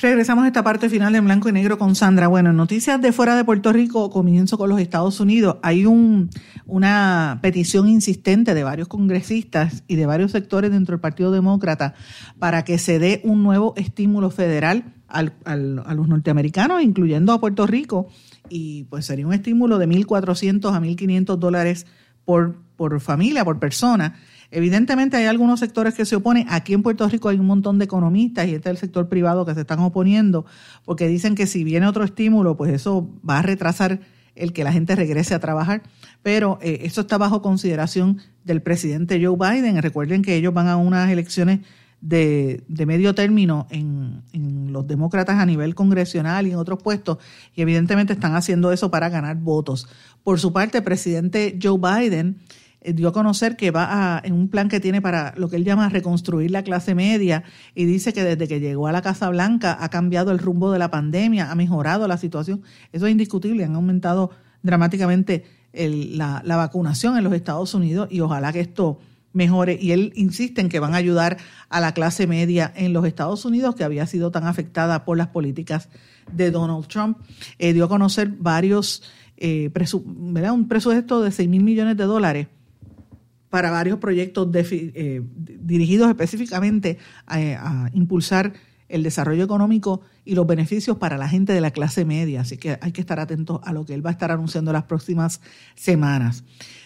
Regresamos a esta parte final en blanco y negro con Sandra. Bueno, noticias de fuera de Puerto Rico, comienzo con los Estados Unidos. Hay un, una petición insistente de varios congresistas y de varios sectores dentro del Partido Demócrata para que se dé un nuevo estímulo federal al, al, a los norteamericanos, incluyendo a Puerto Rico. Y pues sería un estímulo de 1.400 a 1.500 dólares por, por familia, por persona Evidentemente hay algunos sectores que se oponen. Aquí en Puerto Rico hay un montón de economistas y este es el sector privado que se están oponiendo porque dicen que si viene otro estímulo, pues eso va a retrasar el que la gente regrese a trabajar. Pero eh, eso está bajo consideración del presidente Joe Biden. Recuerden que ellos van a unas elecciones de, medio término en, en, los demócratas a nivel congresional y en otros puestos, y evidentemente están haciendo eso para ganar votos. Por su parte, el presidente Joe Biden dio a conocer que va a, en un plan que tiene para lo que él llama reconstruir la clase media y dice que desde que llegó a la Casa Blanca ha cambiado el rumbo de la pandemia, ha mejorado la situación. Eso es indiscutible, han aumentado dramáticamente la, la, vacunación en los Estados Unidos y ojalá que esto mejore. Y él insiste en que van a ayudar a la clase media en los Estados Unidos que había sido tan afectada por las políticas de Donald Trump. Eh, dio a conocer varios, eh, un presupuesto de 6 mil millones de dólares para varios proyectos eh, dirigidos específicamente a, impulsar el desarrollo económico y los beneficios para la gente de la clase media. Así que hay que estar atentos a lo que él va a estar anunciando las próximas semanas.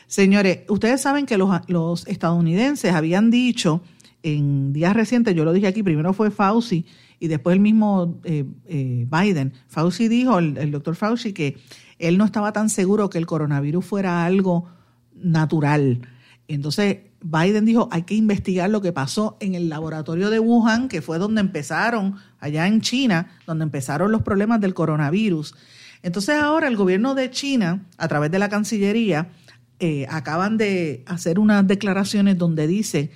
Señores, ustedes saben que los, estadounidenses habían dicho en días recientes, yo lo dije aquí, primero fue Fauci y después el mismo eh, eh, Biden. Fauci dijo, el doctor Fauci, que él no estaba tan seguro que el coronavirus fuera algo natural entonces Biden dijo, hay que investigar lo que pasó en el laboratorio de Wuhan, que fue donde empezaron, allá en China, donde empezaron los problemas del coronavirus. Entonces ahora el gobierno de China, a través de la Cancillería, eh, acaban de hacer unas declaraciones donde dice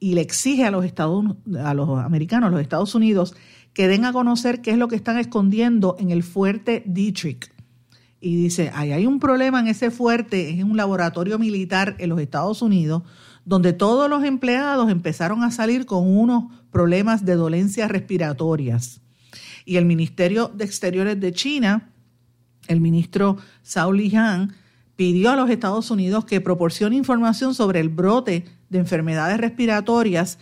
y le exige a los Estados a los americanos, a los Estados Unidos, que den a conocer qué es lo que están escondiendo en el fuerte Dietrich y dice, ahí hay un problema en ese fuerte, es un laboratorio militar en los Estados Unidos, donde todos los empleados empezaron a salir con unos problemas de dolencias respiratorias. Y el Ministerio de Exteriores de China, el ministro Zhao Lijian, pidió a los Estados Unidos que proporcione información sobre el brote de enfermedades respiratorias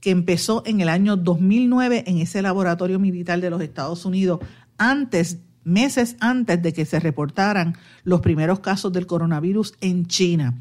que empezó en el año 2009 en ese laboratorio militar de los Estados Unidos, antes, meses antes de que se reportaran los primeros casos del coronavirus en China.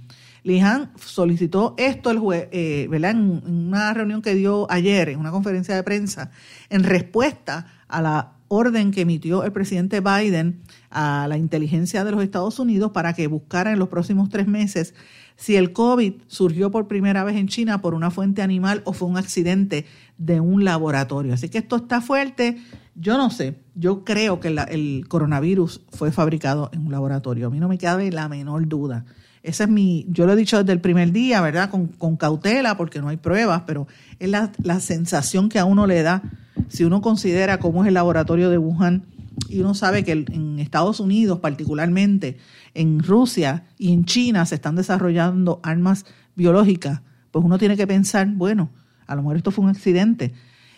Lihan solicitó esto el eh, en una reunión que dio ayer, en una conferencia de prensa, en respuesta a la orden que emitió el presidente Biden a la inteligencia de los Estados Unidos para que buscara en los próximos tres meses si el COVID surgió por primera vez en China por una fuente animal o fue un accidente de un laboratorio. Así que esto está fuerte. Yo no sé, yo creo que el coronavirus fue fabricado en un laboratorio. A mí no me cabe la menor duda. Esa es mi, yo lo he dicho desde el primer día, ¿verdad? Con, cautela, porque no hay pruebas, pero es la, la sensación que a uno le da si uno considera cómo es el laboratorio de Wuhan y uno sabe que en Estados Unidos particularmente, en Rusia y en China se están desarrollando armas biológicas, pues uno tiene que pensar, bueno, a lo mejor esto fue un accidente.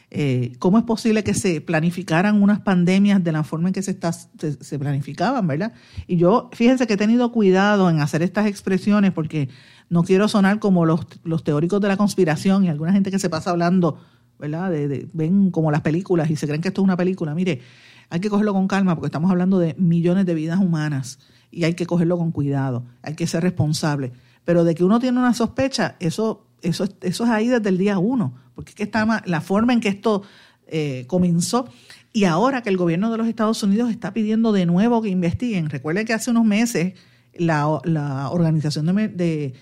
Eh, ¿Cómo es posible que se planificaran unas pandemias de la forma en que se, está, se, planificaban, verdad? Y yo, fíjense que he tenido cuidado en hacer estas expresiones porque no quiero sonar como los, los teóricos de la conspiración y alguna gente que se pasa hablando, ¿verdad? De, ven como las películas y se creen que esto es una película. Mire, hay que cogerlo con calma porque estamos hablando de millones de vidas humanas y hay que cogerlo con cuidado, hay que ser responsable. Pero de que uno tiene una sospecha, eso, eso, eso es ahí desde el día uno, porque es que está la forma en que esto eh, comenzó y ahora que el gobierno de los Estados Unidos está pidiendo de nuevo que investiguen. Recuerden que hace unos meses la, Organización de,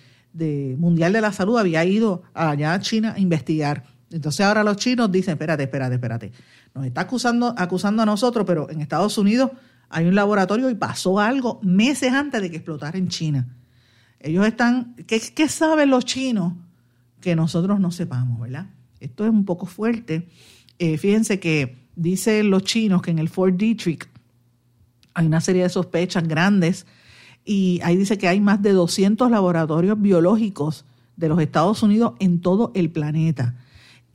Mundial de la Salud había ido allá a China a investigar. Entonces ahora los chinos dicen, espérate, espérate, espérate nos está acusando, acusando a nosotros, pero en Estados Unidos hay un laboratorio y pasó algo meses antes de que explotara en China. Ellos están, ¿qué, saben los chinos que nosotros no sepamos, verdad? Esto es un poco fuerte. Eh, fíjense que dicen los chinos que en el Fort Detrick hay una serie de sospechas grandes y ahí dice que hay más de 200 laboratorios biológicos de los Estados Unidos en todo el planeta.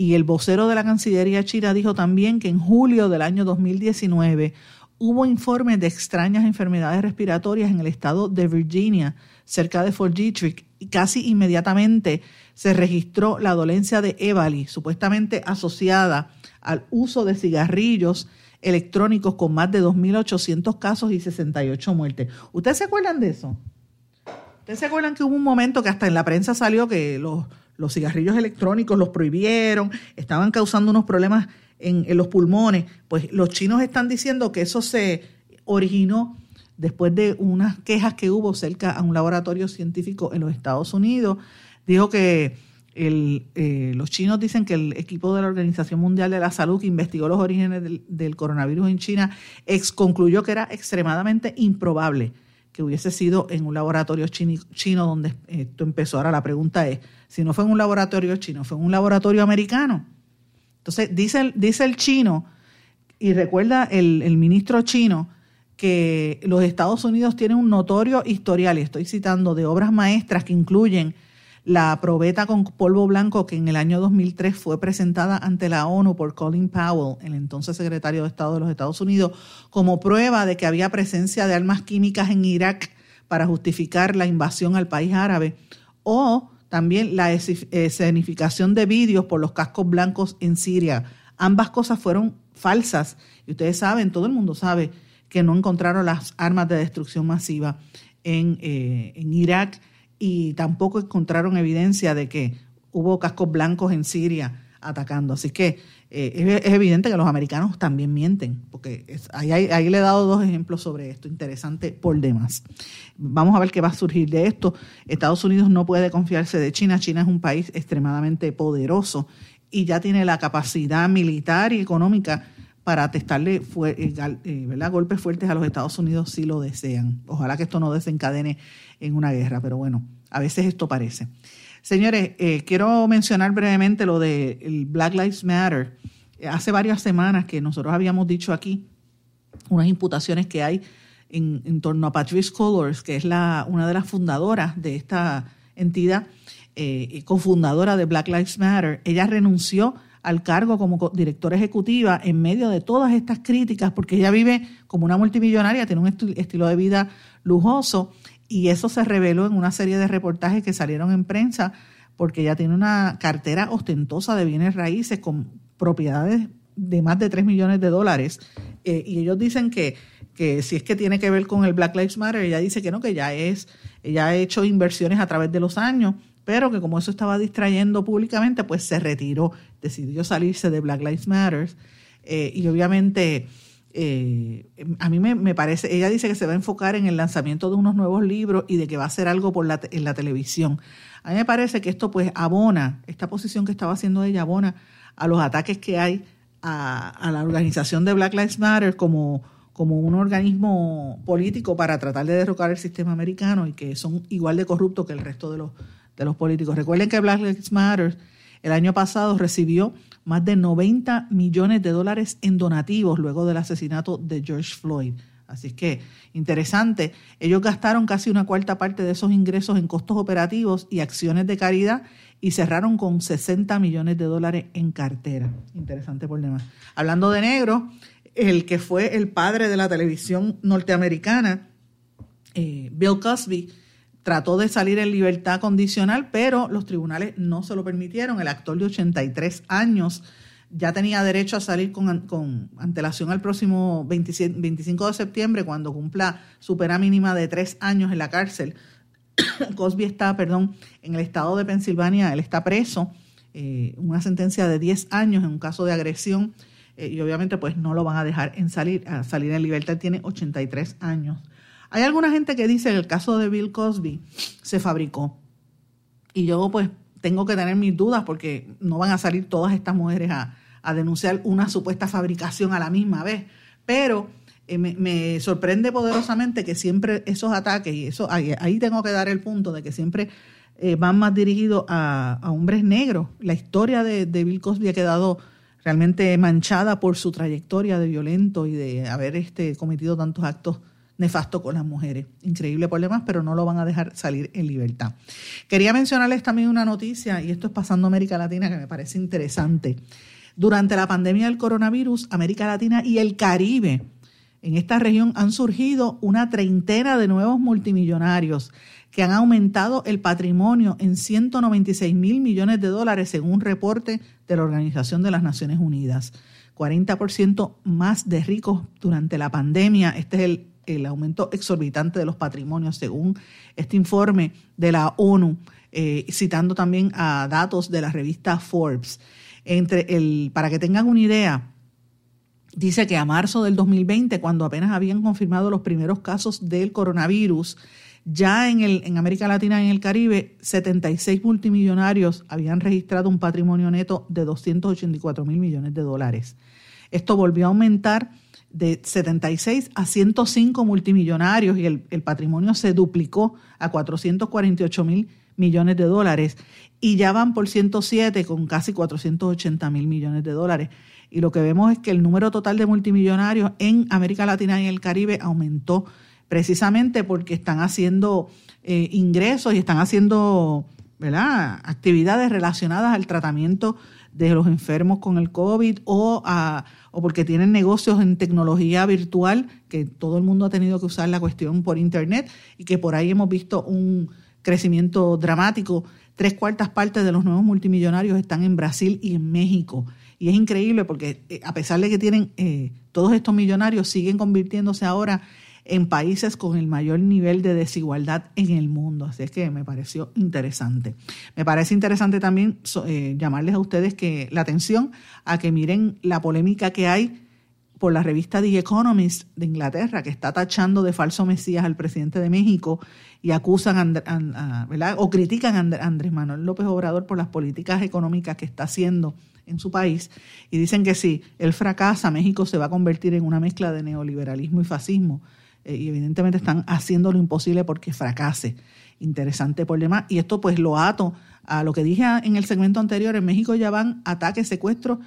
Y el vocero de la Cancillería china dijo también que en julio del año 2019 hubo informes de extrañas enfermedades respiratorias en el estado de Virginia, cerca de Fort Detrick, y casi inmediatamente se registró la dolencia de Evali, supuestamente asociada al uso de cigarrillos electrónicos con más de 2.800 casos y 68 muertes. ¿Ustedes se acuerdan de eso? ¿Ustedes se acuerdan que hubo un momento que hasta en la prensa salió que los, los cigarrillos electrónicos los prohibieron, estaban causando unos problemas en, los pulmones. Pues los chinos están diciendo que eso se originó después de unas quejas que hubo cerca a un laboratorio científico en los Estados Unidos. Dijo que eh, los chinos dicen que el equipo de la Organización Mundial de la Salud que investigó los orígenes del, coronavirus en China concluyó que era extremadamente improbable que hubiese sido en un laboratorio chino, donde esto empezó. Ahora la pregunta es, si no fue en un laboratorio chino, fue en un laboratorio americano. Entonces, dice el, dice el chino, y recuerda el, el ministro chino, que los Estados Unidos tienen un notorio historial, y estoy citando, de obras maestras que incluyen la probeta con polvo blanco que en el año 2003 fue presentada ante la ONU por Colin Powell, el entonces secretario de Estado de los Estados Unidos, como prueba de que había presencia de armas químicas en Irak para justificar la invasión al país árabe, o también la escenificación de vídeos por los cascos blancos en Siria. Ambas cosas fueron falsas y ustedes saben, todo el mundo sabe que no encontraron las armas de destrucción masiva en, eh, en Irak y tampoco encontraron evidencia de que hubo cascos blancos en Siria atacando. Así que eh, es, evidente que los americanos también mienten, porque ahí, ahí, le he dado dos ejemplos sobre esto, interesante por demás. Vamos a ver qué va a surgir de esto. Estados Unidos no puede confiarse de China. China es un país extremadamente poderoso y ya tiene la capacidad militar y económica para atestarle eh, eh, golpes fuertes a los Estados Unidos si lo desean. Ojalá que esto no desencadene en una guerra, pero bueno, a veces esto parece. Señores, eh, quiero mencionar brevemente lo de Black Lives Matter. Hace varias semanas que nosotros habíamos dicho aquí unas imputaciones que hay en, torno a Patrice Colors, que es la, una de las fundadoras de esta entidad, cofundadora de Black Lives Matter. Ella renunció al cargo como directora ejecutiva en medio de todas estas críticas, porque ella vive como una multimillonaria, tiene un estilo de vida lujoso, y eso se reveló en una serie de reportajes que salieron en prensa, porque ella tiene una cartera ostentosa de bienes raíces con propiedades de más de 3 millones de dólares. Eh, y ellos dicen que, que si es que tiene que ver con el Black Lives Matter, ella dice que no, que ya es, ella ha hecho inversiones a través de los años pero que como eso estaba distrayendo públicamente, pues se retiró, decidió salirse de Black Lives Matter. Eh, y obviamente, eh, a mí me, parece, ella dice que se va a enfocar en el lanzamiento de unos nuevos libros y de que va a hacer algo por la, en la televisión. A mí me parece que esto pues abona, esta posición que estaba haciendo ella abona a los ataques que hay a, a la organización de Black Lives Matter como como un organismo político para tratar de derrocar el sistema americano y que son igual de corruptos que el resto de los de los políticos. Recuerden que Black Lives Matter el año pasado recibió más de 90 millones de dólares en donativos luego del asesinato de George Floyd. Así que interesante, ellos gastaron casi una cuarta parte de esos ingresos en costos operativos y acciones de caridad y cerraron con 60 millones de dólares en cartera. Interesante problema. Hablando de negro, el que fue el padre de la televisión norteamericana, eh, Bill Cosby, trató de salir en libertad condicional, pero los tribunales no se lo permitieron. El actor de 83 años ya tenía derecho a salir con, antelación al próximo 25 de septiembre, cuando cumpla su pena mínima de tres años en la cárcel. Cosby está, perdón, en el estado de Pensilvania, él está preso, eh, una sentencia de 10 años en un caso de agresión, eh, y obviamente pues no lo van a dejar en salir, a salir en libertad, tiene 83 años. Hay alguna gente que dice que el caso de Bill Cosby se fabricó. Y yo pues tengo que tener mis dudas porque no van a salir todas estas mujeres a, denunciar una supuesta fabricación a la misma vez. Pero eh, me, sorprende poderosamente que siempre esos ataques, y eso ahí, tengo que dar el punto de que siempre eh, van más dirigidos a, hombres negros. La historia de, de, Bill Cosby ha quedado realmente manchada por su trayectoria de violento y de haber este, cometido tantos actos nefasto con las mujeres. Increíble por demás, pero no lo van a dejar salir en libertad. Quería mencionarles también una noticia, y esto es pasando América Latina, que me parece interesante. Durante la pandemia del coronavirus, América Latina y el Caribe, en esta región han surgido una treintena de nuevos multimillonarios que han aumentado el patrimonio en 196 mil millones de dólares según un reporte de la Organización de las Naciones Unidas. 40% más de ricos durante la pandemia. Este es el el aumento exorbitante de los patrimonios, según este informe de la ONU, eh, citando también a datos de la revista Forbes. Entre el, para que tengan una idea, dice que a marzo del 2020, cuando apenas habían confirmado los primeros casos del coronavirus, ya en, el, en América Latina y en el Caribe, 76 multimillonarios habían registrado un patrimonio neto de 284 mil millones de dólares. Esto volvió a aumentar de 76 a 105 multimillonarios y el, patrimonio se duplicó a 448 mil millones de dólares y ya van por 107 con casi 480 mil millones de dólares. Y lo que vemos es que el número total de multimillonarios en América Latina y el Caribe aumentó precisamente porque están haciendo eh, ingresos y están haciendo ¿verdad? actividades relacionadas al tratamiento de los enfermos con el COVID o, a, o porque tienen negocios en tecnología virtual, que todo el mundo ha tenido que usar la cuestión por Internet y que por ahí hemos visto un crecimiento dramático. Tres cuartas partes de los nuevos multimillonarios están en Brasil y en México. Y es increíble porque eh, a pesar de que tienen eh, todos estos millonarios, siguen convirtiéndose ahora países con el mayor nivel de desigualdad en el mundo. Así es que me pareció interesante. Me parece interesante también eh, llamarles a ustedes que la atención a que miren la polémica que hay por la revista The Economist de Inglaterra, que está tachando de falso mesías al presidente de México y acusan a, o critican a Andrés Manuel López Obrador por las políticas económicas que está haciendo en su país y dicen que si él fracasa, México se va a convertir en una mezcla de neoliberalismo y fascismo. Eh, y evidentemente están haciendo lo imposible porque fracase. Interesante problema. Y esto pues lo ato a lo que dije en el segmento anterior. En México ya van ataques, secuestros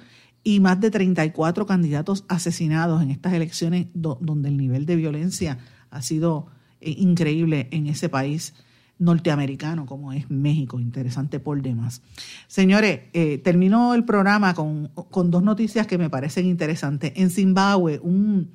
y más de 34 candidatos asesinados en estas elecciones donde el nivel de violencia ha sido eh, increíble en ese país. norteamericano como es México, interesante por demás. Señores, eh, termino el programa con, con, dos noticias que me parecen interesantes. En Zimbabue, un,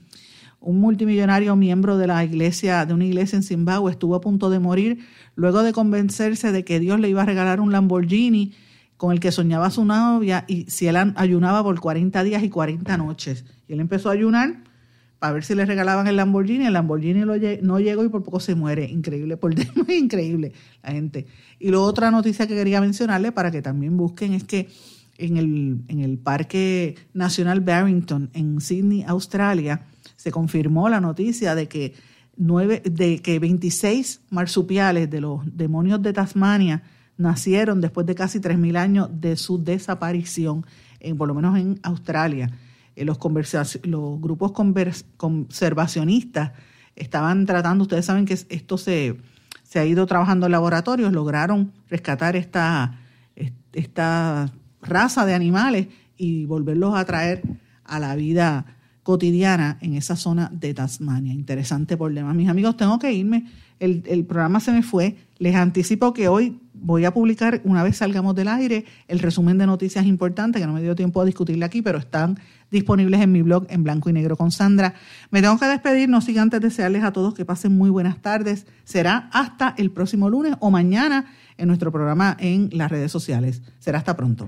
un multimillonario miembro de la iglesia, de una iglesia en Zimbabue, estuvo a punto de morir luego de convencerse de que Dios le iba a regalar un Lamborghini con el que soñaba su novia y si él ayunaba por 40 días y 40 noches. Y él empezó a ayunar para ver si le regalaban el Lamborghini. El Lamborghini no llegó y por poco se muere. Increíble, por demás, increíble la gente. Y la otra noticia que quería mencionarle para que también busquen es que en el, en el Parque Nacional Barrington, en Sydney, Australia, se confirmó la noticia de que, nueve, de que 26 marsupiales de los demonios de Tasmania nacieron después de casi 3.000 años de su desaparición, en, por lo menos en Australia. Eh, los, los grupos conservacionistas estaban tratando, ustedes saben que esto se, se ha ido trabajando en laboratorios, lograron rescatar esta, esta raza de animales y volverlos a traer a la vida cotidiana en esa zona de Tasmania. Interesante problema. Mis amigos, tengo que irme. El, el programa se me fue. Les anticipo que hoy voy a publicar, una vez salgamos del aire, el resumen de noticias importantes, que no me dio tiempo a discutirle aquí, pero están disponibles en mi blog en blanco y negro con Sandra. Me tengo que despedir, no sin antes desearles a todos que pasen muy buenas tardes. Será hasta el próximo lunes o mañana en nuestro programa en las redes sociales. Será hasta pronto.